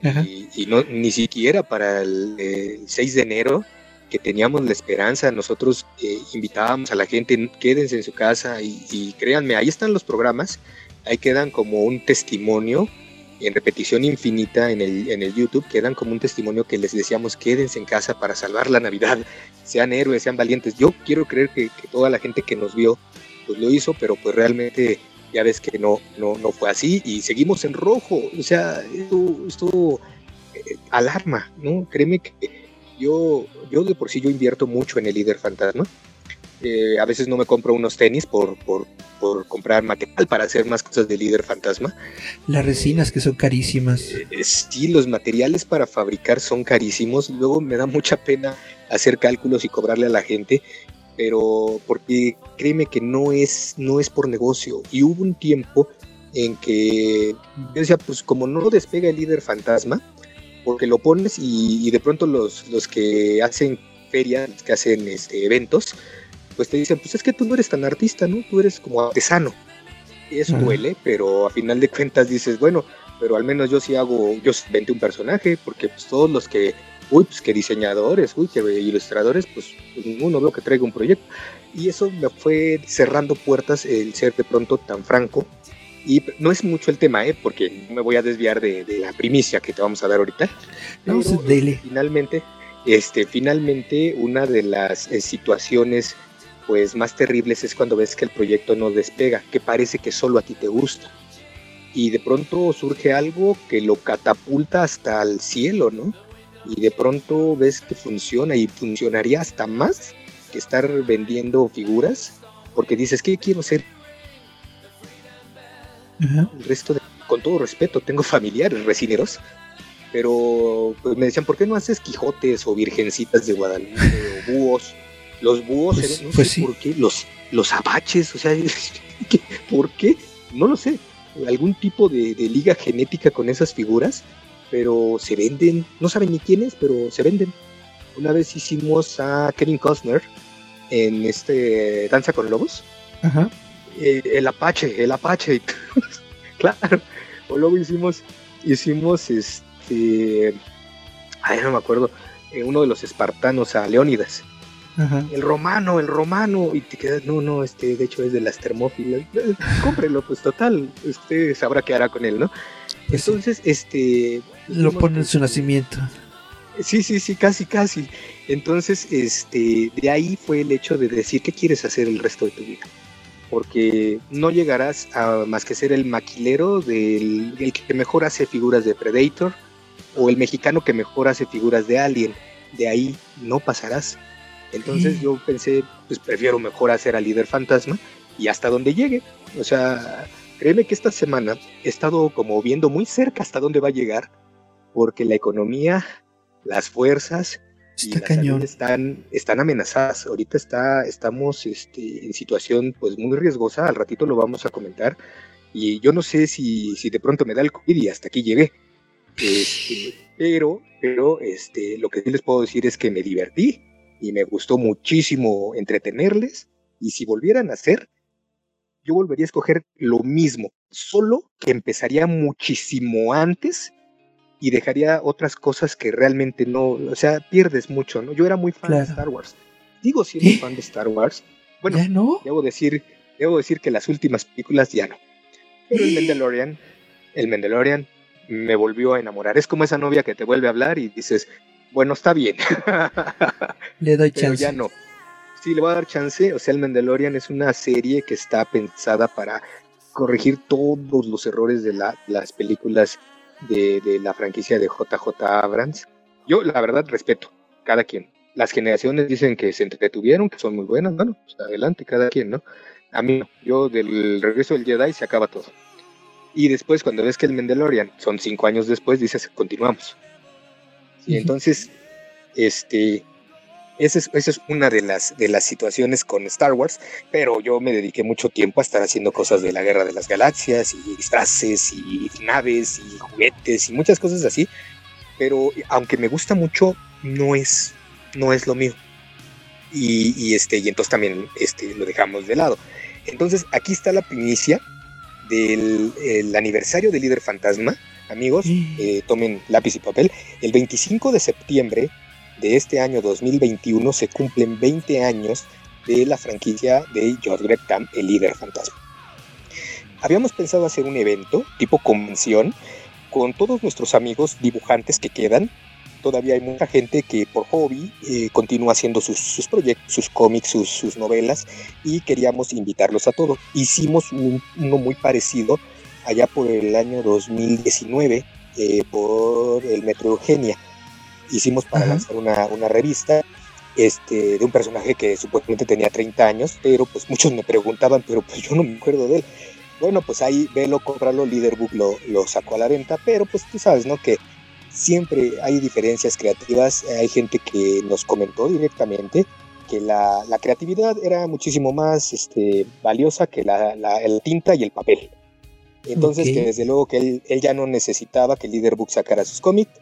y, no, ni siquiera para el, 6 de enero, que teníamos la esperanza, nosotros eh, invitábamos a la gente, quédense en su casa y, créanme, ahí están los programas, ahí quedan como un testimonio en repetición infinita en el, en el YouTube, quedan como un testimonio que les decíamos quédense en casa para salvar la Navidad, sean héroes, sean valientes. Yo quiero creer que, que toda la gente que nos vio pues lo hizo, pero pues realmente ya ves que no, no, no fue así y seguimos en rojo. O sea, esto, eh, alarma, ¿no? Créeme que yo, yo de por sí yo invierto mucho en el líder fantasma. Eh, a veces no me compro unos tenis por, por, por, comprar material para hacer más cosas de líder fantasma. Las resinas que son carísimas. Eh, sí, los materiales para fabricar son carísimos. Luego me da mucha pena hacer cálculos y cobrarle a la gente pero porque créeme que no es, no es por negocio. Y hubo un tiempo en que yo decía, pues como no despega el líder fantasma, porque lo pones y, de pronto los, los que hacen ferias, que hacen este, eventos, pues te dicen, pues es que tú no eres tan artista, ¿no? Tú eres como artesano. Y eso duele, pero a final de cuentas dices, bueno, pero al menos yo sí hago, yo inventé un personaje, porque pues todos los que uy, pues que diseñadores, uy, que ilustradores, pues, ninguno veo que traiga un proyecto. Y eso me fue cerrando puertas el ser de pronto tan franco. Y no es mucho el tema, ¿eh? porque no me voy a desviar de, la primicia que te vamos a dar ahorita. No, finalmente, este, finalmente, una de las eh, situaciones pues más terribles es cuando ves que el proyecto no despega, que parece que solo a ti te gusta. Y de pronto surge algo que lo catapulta hasta el cielo, ¿no? Y de pronto ves que funciona y funcionaría hasta más que estar vendiendo figuras, porque dices, ¿qué quiero hacer? El resto, de, con todo respeto, tengo familiares resineros, pero pues me decían, ¿por qué no haces Quijotes o Virgencitas de Guadalupe o búhos? Los búhos, pues, no pues sé por qué, los, los apaches, o sea, ¿por qué? No lo sé. ¿Algún tipo de liga genética con esas figuras? Pero se venden, no saben ni quiénes, pero se venden. Una vez hicimos a Kevin Costner en este Danza con Lobos. Ajá. Eh, el Apache, el Apache. claro. O luego hicimos, hicimos este. Ay, no me acuerdo. eh, uno de los espartanos a Leónidas. El romano, el romano, y te quedas, no, no, este, de hecho es de las termófilas, cómprelo, pues total, usted sabrá qué hará con él, ¿no? Entonces, este... Lo pone en su nacimiento. Sí, sí, sí, casi, casi. Entonces, este, de ahí fue el hecho de decir qué quieres hacer el resto de tu vida. Porque no llegarás a más que ser el maquilero del el que mejor hace figuras de Predator o el mexicano que mejor hace figuras de Alien. De ahí no pasarás. Entonces yo pensé, pues prefiero mejor hacer al líder fantasma y hasta donde llegue. O sea, créeme que esta semana he estado como viendo muy cerca hasta dónde va a llegar, porque la economía, las fuerzas y están, están amenazadas. Ahorita está, estamos este, en situación pues muy riesgosa, al ratito lo vamos a comentar. Y yo no sé si, si de pronto me da el COVID y hasta aquí llegué. Este, pero, pero este, lo que sí les puedo decir es que me divertí y me gustó muchísimo entretenerles. Y si volvieran a hacer, yo volvería a escoger lo mismo, solo que empezaría muchísimo antes y dejaría otras cosas que realmente no, o sea, pierdes mucho, ¿no? Yo era muy fan de Star Wars. Digo siendo ¿Eh? fan de Star Wars. Bueno, no? debo decir, debo decir que las últimas películas ya no. Pero el Mandalorian, el Mandalorian me volvió a enamorar. Es como esa novia que te vuelve a hablar y dices, bueno, está bien. Le doy chance. Pero ya no. Sí, le voy a dar chance. O sea, el Mandalorian es una serie que está pensada para corregir todos los errores de las películas de, la franquicia de JJ Abrams. Yo, la verdad, respeto cada quien. Las generaciones dicen que se entretuvieron, que son muy buenas. Bueno, pues adelante, cada quien, ¿no? A mí Yo, del regreso del Jedi, se acaba todo. Y después, cuando ves que el Mandalorian son cinco años después, dices, continuamos. Y entonces, este, esa es, esa es, una de las, de las situaciones con Star Wars, pero yo me dediqué mucho tiempo a estar haciendo cosas de la Guerra de las Galaxias y disfraces y naves y juguetes y muchas cosas así, pero aunque me gusta mucho, no es, no es lo mío. Y, y este, y entonces también este, lo dejamos de lado. Entonces aquí está la primicia del aniversario de Líder Fantasma, amigos, eh, tomen lápiz y papel, el 25 de septiembre de este año 2021 se cumplen 20 años de la franquicia de George Graham, el líder fantasma. Habíamos pensado hacer un evento tipo convención con todos nuestros amigos dibujantes que quedan. Todavía hay mucha gente que por hobby eh, continúa haciendo sus, proyectos, sus cómics, sus, novelas y queríamos invitarlos a todos. Hicimos uno muy parecido allá por el año 2019 eh, por el Metro Eugenia. Hicimos para lanzar una, una, revista este, de un personaje que supuestamente tenía 30 años, pero pues muchos me preguntaban, pero pues yo no me acuerdo de él. Bueno, pues ahí velo, cómpralo, Leaderbook lo, lo sacó a la venta, pero pues tú sabes, ¿no? Que siempre hay diferencias creativas, hay gente que nos comentó directamente que la, la creatividad era muchísimo más este, valiosa que la, la, el tinta y el papel. Entonces, que desde luego que él, él, ya no necesitaba que Leaderbook sacara sus cómics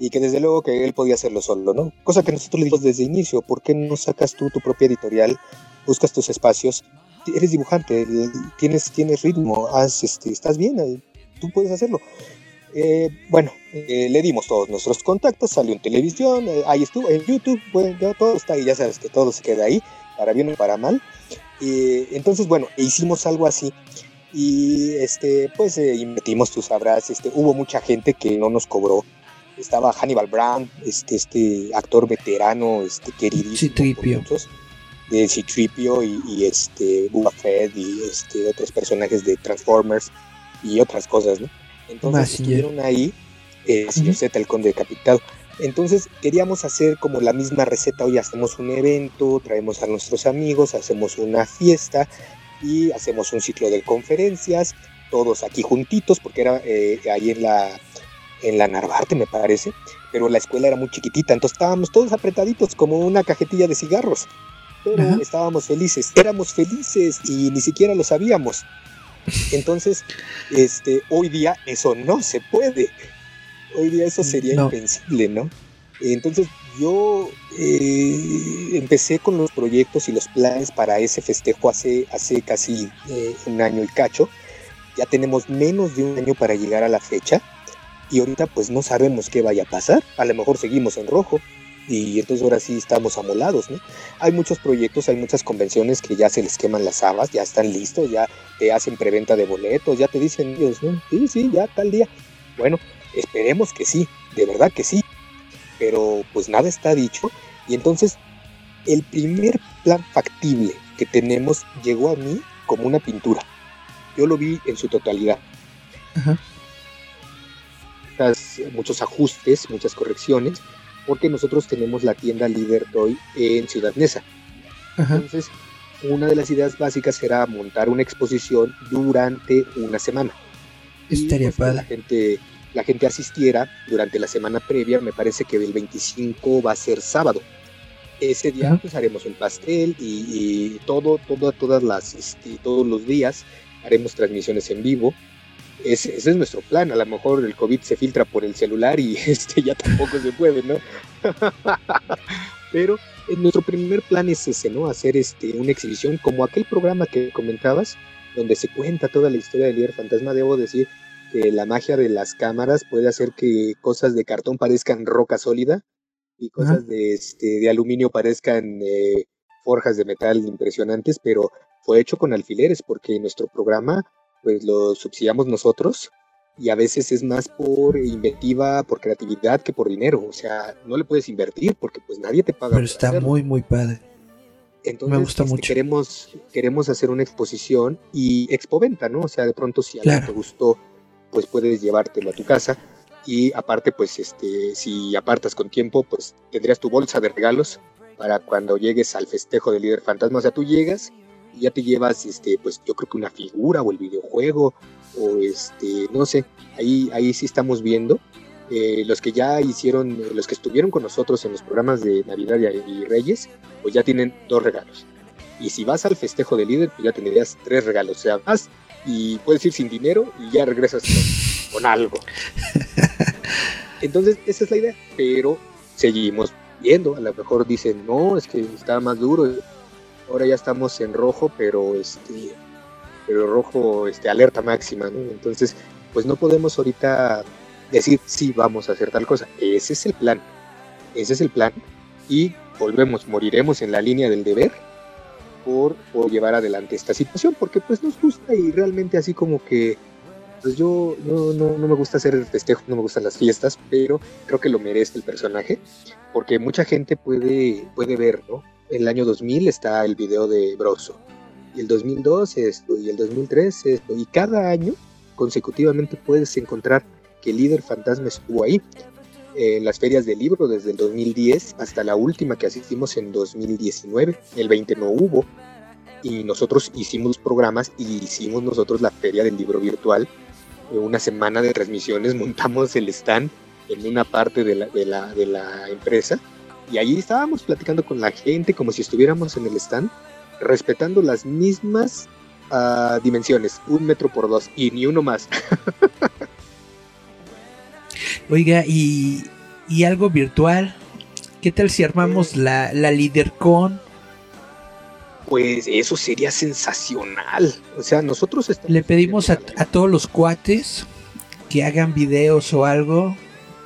y que desde luego que él podía hacerlo solo, ¿no? Cosa que nosotros le dijimos desde el inicio, ¿por qué no sacas tú tu propia editorial, buscas tus espacios? Eres dibujante, tienes, tienes ritmo, este, estás bien, tú puedes hacerlo. Eh, bueno, eh, le dimos todos nuestros contactos, salió en televisión, eh, ahí estuvo, en YouTube, bueno, todo está ahí, ya sabes que todo se queda ahí, para bien o para mal. entonces, bueno, hicimos algo así y este pues eh, metimos tú sabrás este hubo mucha gente que no nos cobró estaba Hannibal Brown este este actor veterano este queridísimo Citripio. de Citripio y, y este Boba Fett y este otros personajes de Transformers y otras cosas no entonces estuvieron ahí eh, señor Z el conde decapitado. Entonces queríamos hacer como la misma receta hoy hacemos un evento traemos a nuestros amigos hacemos una fiesta y hacemos un ciclo de conferencias, todos aquí juntitos, porque era eh, ahí en la, en la Narvarte, me parece, pero la escuela era muy chiquitita, entonces estábamos todos apretaditos como una cajetilla de cigarros, pero estábamos felices, éramos felices y ni siquiera lo sabíamos. Entonces, este, hoy día eso no se puede. Hoy día eso sería impensable, ¿no? Entonces yo eh, empecé con los proyectos y los planes para ese festejo hace, hace casi eh, un año y cacho. Ya tenemos menos de un año para llegar a la fecha y ahorita pues no sabemos qué vaya a pasar. A lo mejor seguimos en rojo, y entonces ahora sí estamos amolados, ¿no? Hay muchos proyectos, hay muchas convenciones que ya se les queman las habas, ya están listos, ya te hacen preventa de boletos, ya te dicen ellos, ¿no? Sí, sí, ya tal día. Bueno, esperemos que sí, de verdad que sí, pero pues nada está dicho y entonces el primer plan factible que tenemos llegó a mí como una pintura. Yo lo vi en su totalidad. Ajá. Muchos ajustes, muchas correcciones, porque nosotros tenemos la tienda líder Toy en Ciudad Neza. Entonces, una de las ideas básicas será montar una exposición durante una semana. Estaría pues, La gente, la gente asistiera durante la semana previa, me parece que el 25 va a ser sábado. Ese día pues haremos un pastel y, todo, todo, todas las, este, todos los días haremos transmisiones en vivo ese, es nuestro plan. A lo mejor el COVID se filtra por el celular y este ya tampoco se puede, ¿no? Pero eh, nuestro primer plan es ese, ¿no? Hacer este, una exhibición como aquel programa que comentabas, donde se cuenta toda la historia del líder fantasma. Debo decir que la magia de las cámaras puede hacer que cosas de cartón parezcan roca sólida y cosas de, este, de aluminio parezcan eh, forjas de metal impresionantes, pero fue hecho con alfileres porque nuestro programa pues lo subsidiamos nosotros y a veces es más por inventiva, por creatividad que por dinero. O sea, no le puedes invertir porque pues nadie te paga. Pero está muy, muy padre. Entonces, Me gusta este, mucho. Queremos, queremos hacer una exposición y expoventa, ¿no? O sea, de pronto si algo te gustó, pues puedes llevártelo a tu casa. Y aparte, pues, este, si apartas con tiempo, pues tendrías tu bolsa de regalos para cuando llegues al festejo del líder fantasma. O sea, tú llegas ya te llevas, este, pues yo creo que una figura o el videojuego o este, no sé, ahí, ahí sí estamos viendo. Eh, los que ya hicieron, los que estuvieron con nosotros en los programas de Navidad y Reyes, pues ya tienen dos regalos. Y si vas al festejo de líder, pues ya tendrías tres regalos. O sea, vas y puedes ir sin dinero y ya regresas con, con algo. Entonces, esa es la idea. Pero seguimos viendo. A lo mejor dicen, no, es que está más duro ahora ya estamos en rojo, pero este, pero rojo, este, alerta máxima, ¿no? Entonces, pues no podemos ahorita decir sí vamos a hacer tal cosa. Ese es el plan, ese es el plan y volvemos, moriremos en la línea del deber por, llevar adelante esta situación, porque pues nos gusta y realmente así como que pues yo no, no, no, me gusta hacer el festejo, no me gustan las fiestas, pero creo que lo merece el personaje, porque mucha gente puede, puede ver, ¿no? El año 2000 está el video de Broso, y el 2002 esto, y el 2003 esto, y cada año consecutivamente puedes encontrar que el líder fantasma estuvo ahí. En las ferias del libro desde el 2010 hasta la última que asistimos en 2019, el 20 no hubo, y nosotros hicimos programas y hicimos nosotros la feria del libro virtual, una semana de transmisiones, montamos el stand en una parte de la, de la, de la empresa y allí estábamos platicando con la gente como si estuviéramos en el stand, respetando las mismas uh, dimensiones, un metro por dos y ni uno más. Oiga, y, y, algo virtual, ¿qué tal si armamos la, la LeaderCon? Pues eso sería sensacional. O sea, nosotros le pedimos a, a todos los cuates que hagan videos o algo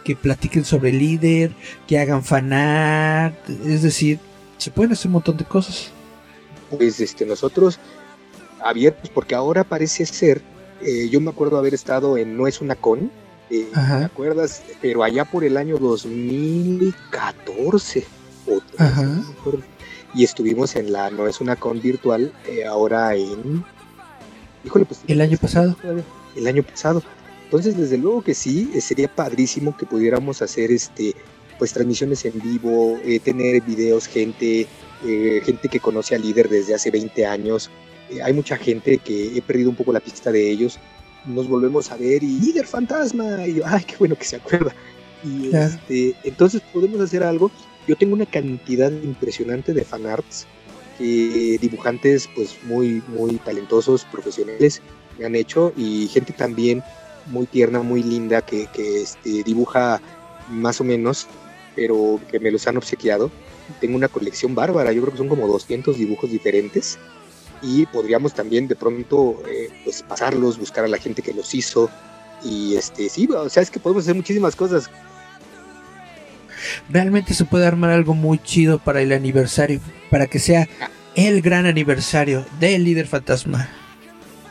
que platiquen sobre el líder, que hagan fanart, es decir, se pueden hacer un montón de cosas. Pues este, nosotros abiertos, porque ahora parece ser, eh, yo me acuerdo haber estado en No es una con, eh, ¿te acuerdas? Pero allá por el año 2014, y estuvimos en la No es una con virtual, eh, ahora en... Híjole, pues... El año pasado. El año pasado. Entonces, desde luego que sí, eh, sería padrísimo que pudiéramos hacer este pues transmisiones en vivo, eh, tener videos, gente, eh, gente que conoce al líder desde hace 20 años. hay mucha gente que he perdido un poco la pista de ellos. Nos volvemos a ver y líder fantasma. Y yo, ay, qué bueno que se acuerda. Y este, entonces podemos hacer algo. Yo tengo una cantidad impresionante de fanarts que dibujantes pues muy muy talentosos, profesionales me han hecho y gente también muy tierna, muy linda, que, este, dibuja más o menos, pero que me los han obsequiado. Tengo una colección bárbara, yo creo que son como 200 dibujos diferentes y podríamos también de pronto eh, pues pasarlos, buscar a la gente que los hizo y este sí, o sea, es que podemos hacer muchísimas cosas. realmente se puede armar algo muy chido para el aniversario, para que sea el gran aniversario del líder fantasma.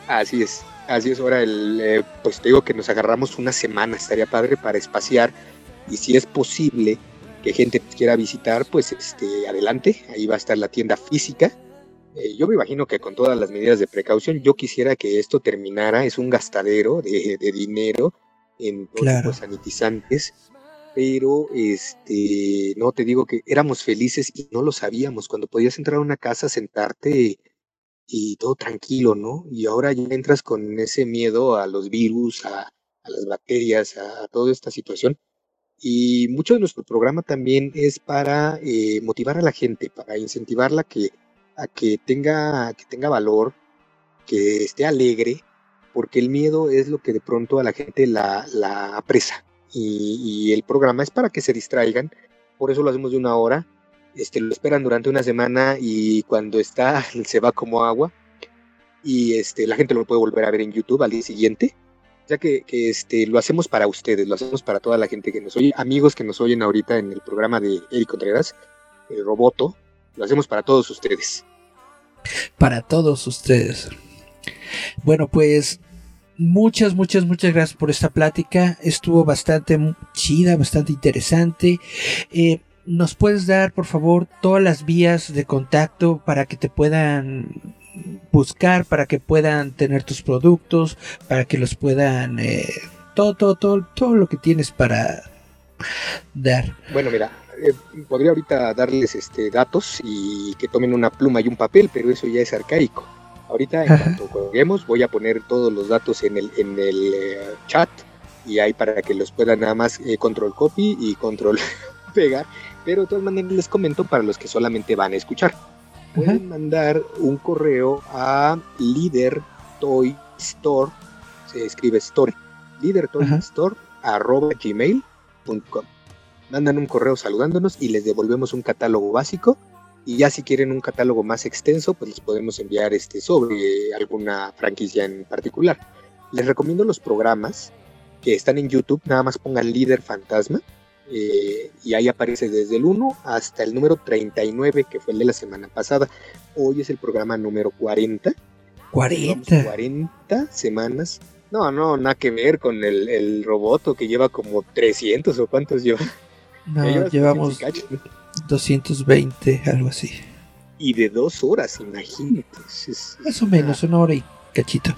Así es, así es. Ahora, el, eh, pues te digo que nos agarramos una semana, estaría padre para espaciar y si es posible que gente quiera visitar, pues este, adelante, ahí va a estar la tienda física. Eh, yo me imagino que con todas las medidas de precaución, yo quisiera que esto terminara, es un gastadero de, dinero en todos los sanitizantes, pero este, no te digo que éramos felices y no lo sabíamos, cuando podías entrar a una casa, sentarte y todo tranquilo, ¿no? Y ahora ya entras con ese miedo a los virus, a, las bacterias, a toda esta situación y mucho de nuestro programa también es para eh, motivar a la gente, para incentivarla que, a que tenga, que tenga valor, que esté alegre, porque el miedo es lo que de pronto a la gente la, la apresa. Y, el programa es para que se distraigan, por eso lo hacemos de una hora, este, lo esperan durante una semana y cuando está se va como agua y este, la gente lo puede volver a ver en YouTube al día siguiente ya que, este, lo hacemos para ustedes, lo hacemos para toda la gente que nos oye, amigos que nos oyen ahorita en el programa de Eric Contreras, el Roboto, lo hacemos para todos ustedes. Para todos ustedes. Bueno, pues muchas, muchas, muchas gracias por esta plática. Estuvo bastante chida, bastante interesante. Eh, ¿Nos puedes dar, por favor, todas las vías de contacto para que te puedan buscar para que puedan tener tus productos, para que los puedan eh, todo, todo, todo, todo lo que tienes para dar. Bueno, mira, eh, podría ahorita darles este datos y que tomen una pluma y un papel, pero eso ya es arcaico. Ahorita, en cuanto juguemos, voy a poner todos los datos en el, en el eh, chat y ahí para que los puedan nada más control copy y control pegar. Pero de todas maneras les comento para los que solamente van a escuchar pueden mandar un correo a Leader Toy Store, se escribe store, Leader Toy Store arroba gmail.com. Mandan un correo saludándonos y les devolvemos un catálogo básico. Y ya si quieren un catálogo más extenso, pues les podemos enviar este sobre alguna franquicia en particular. Les recomiendo los programas que están en YouTube, nada más pongan Líder Fantasma eh, y ahí aparece desde el 1 hasta el número 39, que fue el de la semana pasada. Hoy es el programa número 40. 40. 40 semanas. No, no, nada que ver con el, el roboto que lleva como 300 o cuántos lleva. No, llevamos 220, algo así. Y de dos horas, imagínate. Más o menos, una hora y cachito.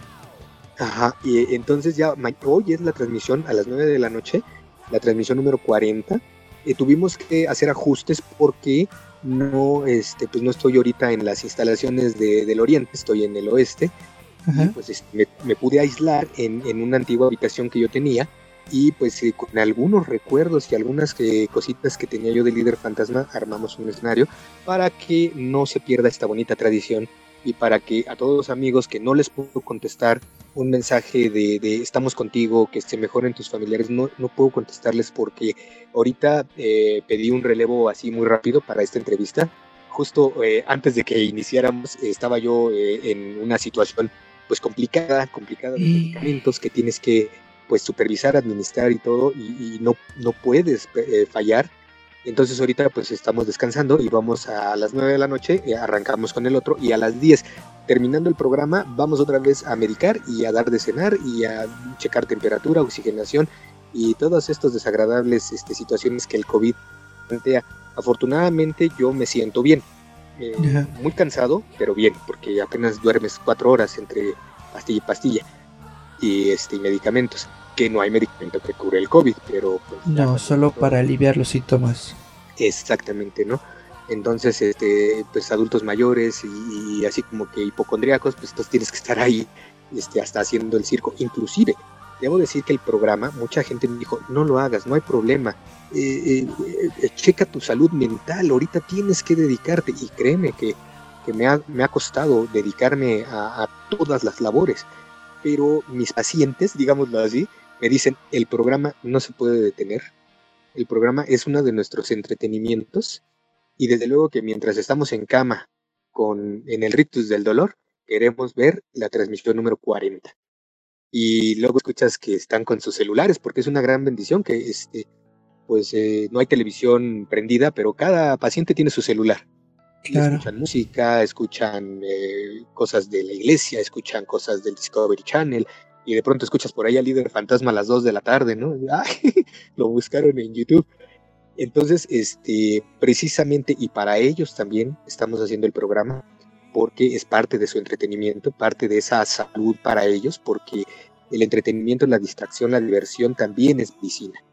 Ajá, y entonces ya hoy es la transmisión a las 9 de la noche la transmisión número 40. Eh, tuvimos que hacer ajustes porque no, este, pues no estoy ahorita en las instalaciones del oriente, estoy en el oeste. Y pues este, me, pude aislar en, en, una antigua habitación que yo tenía y pues eh, con algunos recuerdos y algunas eh, cositas que tenía yo de líder fantasma armamos un escenario para que no se pierda esta bonita tradición y para que a todos los amigos que no les puedo contestar un mensaje de, estamos contigo, que se mejoren tus familiares, no, no puedo contestarles porque ahorita eh, pedí un relevo así muy rápido para esta entrevista. Justo eh, antes de que iniciáramos estaba yo eh, en una situación pues complicada, complicada de medicamentos que tienes que pues supervisar, administrar y todo y, y no, no puedes fallar entonces ahorita pues estamos descansando y vamos a las 9 de la noche, y arrancamos con el otro y a las 10, terminando el programa, vamos otra vez a medicar y a dar de cenar y a checar temperatura, oxigenación y todas estas desagradables este, situaciones que el COVID plantea. Afortunadamente yo me siento bien, eh, muy cansado, pero bien, porque apenas duermes cuatro horas entre pastilla y pastilla y este, medicamentos que no hay medicamento que cure el COVID, pero... Pues, no, solo para aliviar los síntomas. Exactamente, ¿no? Entonces, este, pues adultos mayores y, así como que hipocondríacos, pues tienes que estar ahí este, hasta haciendo el circo. Inclusive, debo decir que el programa, mucha gente me dijo, no lo hagas, no hay problema, eh, eh, eh, checa tu salud mental, ahorita tienes que dedicarte y créeme que, me, ha, me, ha, costado dedicarme a, a todas las labores, pero mis pacientes, digámoslo así, me dicen, el programa no se puede detener. El programa es uno de nuestros entretenimientos y desde luego que mientras estamos en cama con, en el rictus del dolor, queremos ver la transmisión número 40. Y luego escuchas que están con sus celulares, porque es una gran bendición que este, pues eh, no hay televisión prendida, pero cada paciente tiene su celular. Claro. Escuchan música, escuchan eh, cosas de la iglesia, escuchan cosas del Discovery Channel, y de pronto escuchas por ahí al líder fantasma a las 2 de la tarde, ¿no? Ay, lo buscaron en YouTube. Entonces, este, precisamente, y para ellos también estamos haciendo el programa, porque es parte de su entretenimiento, parte de esa salud para ellos, porque el entretenimiento, la distracción, la diversión también es medicina.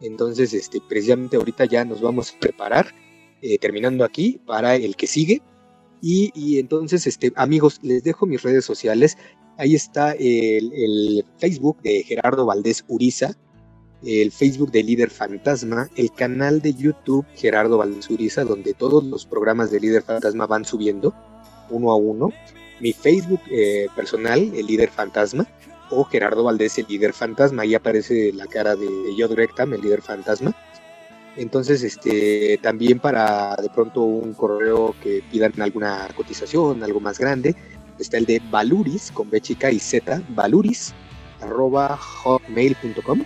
Entonces, este, precisamente ahorita ya nos vamos a preparar, eh, terminando aquí, para el que sigue. Y, y, entonces, este, amigos, les dejo mis redes sociales. Ahí está el, Facebook de Gerardo Valdés Uriza, el Facebook de Líder Fantasma, el canal de YouTube Gerardo Valdés Uriza, donde todos los programas de Líder Fantasma van subiendo uno a uno. Mi Facebook eh, personal, el Líder Fantasma, o Gerardo Valdés, el líder fantasma. Ahí aparece la cara de Jod Rectam, el líder fantasma. Entonces, este, también para de pronto un correo que pidan alguna cotización, algo más grande, está el de Valuris, con B chica y Z, valuris, arroba hotmail.com.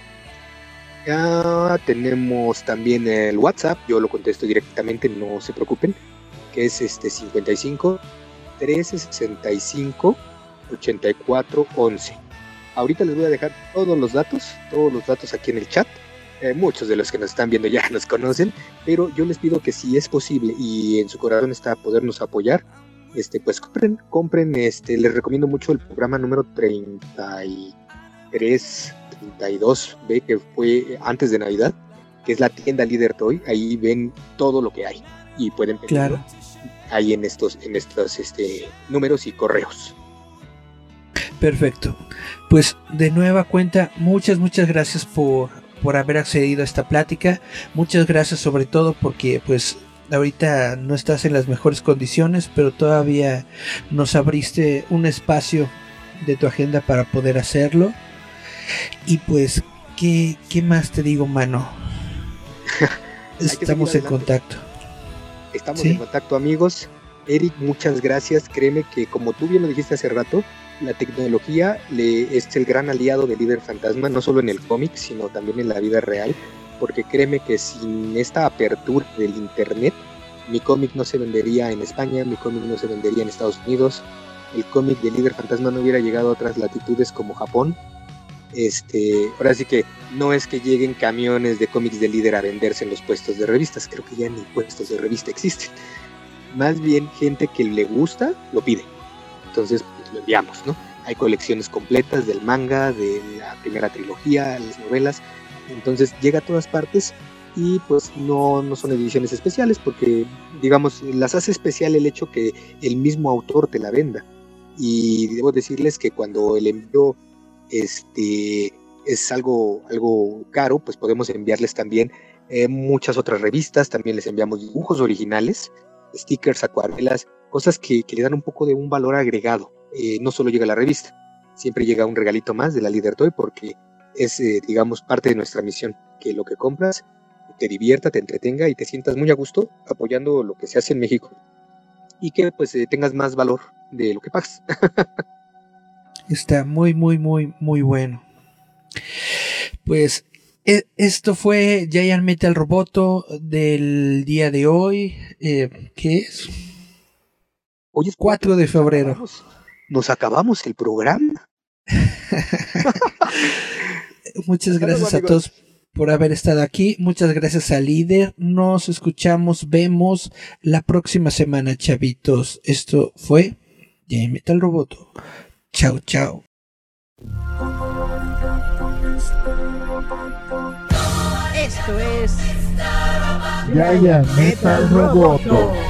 Ya tenemos también el WhatsApp, yo lo contesto directamente, no se preocupen, que es este 55 1365 84 11 Ahorita les voy a dejar todos los datos, todos los datos aquí en el chat. Eh, muchos de los que nos están viendo ya nos conocen, pero yo les pido que si es posible y en su corazón está podernos apoyar, este, pues compren, compren, este, les recomiendo mucho el programa número 33, 32, ve que fue antes de Navidad, que es la tienda Líder Toy, ahí ven todo lo que hay y pueden claro. ahí en estos, en estos este, números y correos. Perfecto. Pues de nueva cuenta, muchas, muchas gracias por, por haber accedido a esta plática. Muchas gracias sobre todo porque pues ahorita no estás en las mejores condiciones, pero todavía nos abriste un espacio de tu agenda para poder hacerlo. Y pues, ¿qué, qué más te digo, mano? Estamos en contacto. Estamos ¿Sí? en contacto, amigos. Eric, muchas gracias. Créeme que como tú bien lo dijiste hace rato, la tecnología le, es el gran aliado del líder fantasma, no solo en el cómic, sino también en la vida real, porque créeme que sin esta apertura del Internet, mi cómic no se vendería en España, mi cómic no se vendería en Estados Unidos, el cómic de líder fantasma no hubiera llegado a otras latitudes como Japón. Este, ahora sí que no es que lleguen camiones de cómics de líder a venderse en los puestos de revistas, creo que ya ni puestos de revista existen. Más bien gente que le gusta lo pide. Entonces, lo enviamos, ¿no? Hay colecciones completas del manga, de la primera trilogía, las novelas, entonces llega a todas partes y pues no, no son ediciones especiales porque digamos las hace especial el hecho que el mismo autor te la venda. Y debo decirles que cuando el envío este es algo algo caro pues podemos enviarles también eh, muchas otras revistas también les enviamos dibujos originales stickers acuarelas cosas que, que le dan un poco de un valor agregado. Eh, no solo llega la revista, siempre llega un regalito más de la Líder Toy porque es, eh, digamos, parte de nuestra misión, que lo que compras te divierta, te entretenga y te sientas muy a gusto apoyando lo que se hace en México y que pues eh, tengas más valor de lo que pagas. Está muy, muy, muy, muy bueno. Pues e esto fue Giant Metal Roboto del día de hoy. Eh, ¿Qué es? Hoy es 4 de febrero nos acabamos el programa. Muchas gracias a todos por haber estado aquí. Muchas gracias al líder. Nos escuchamos, vemos la próxima semana, chavitos. Esto fue J Metal Roboto. Chao, chao. Esto es Yaya Metal Roboto.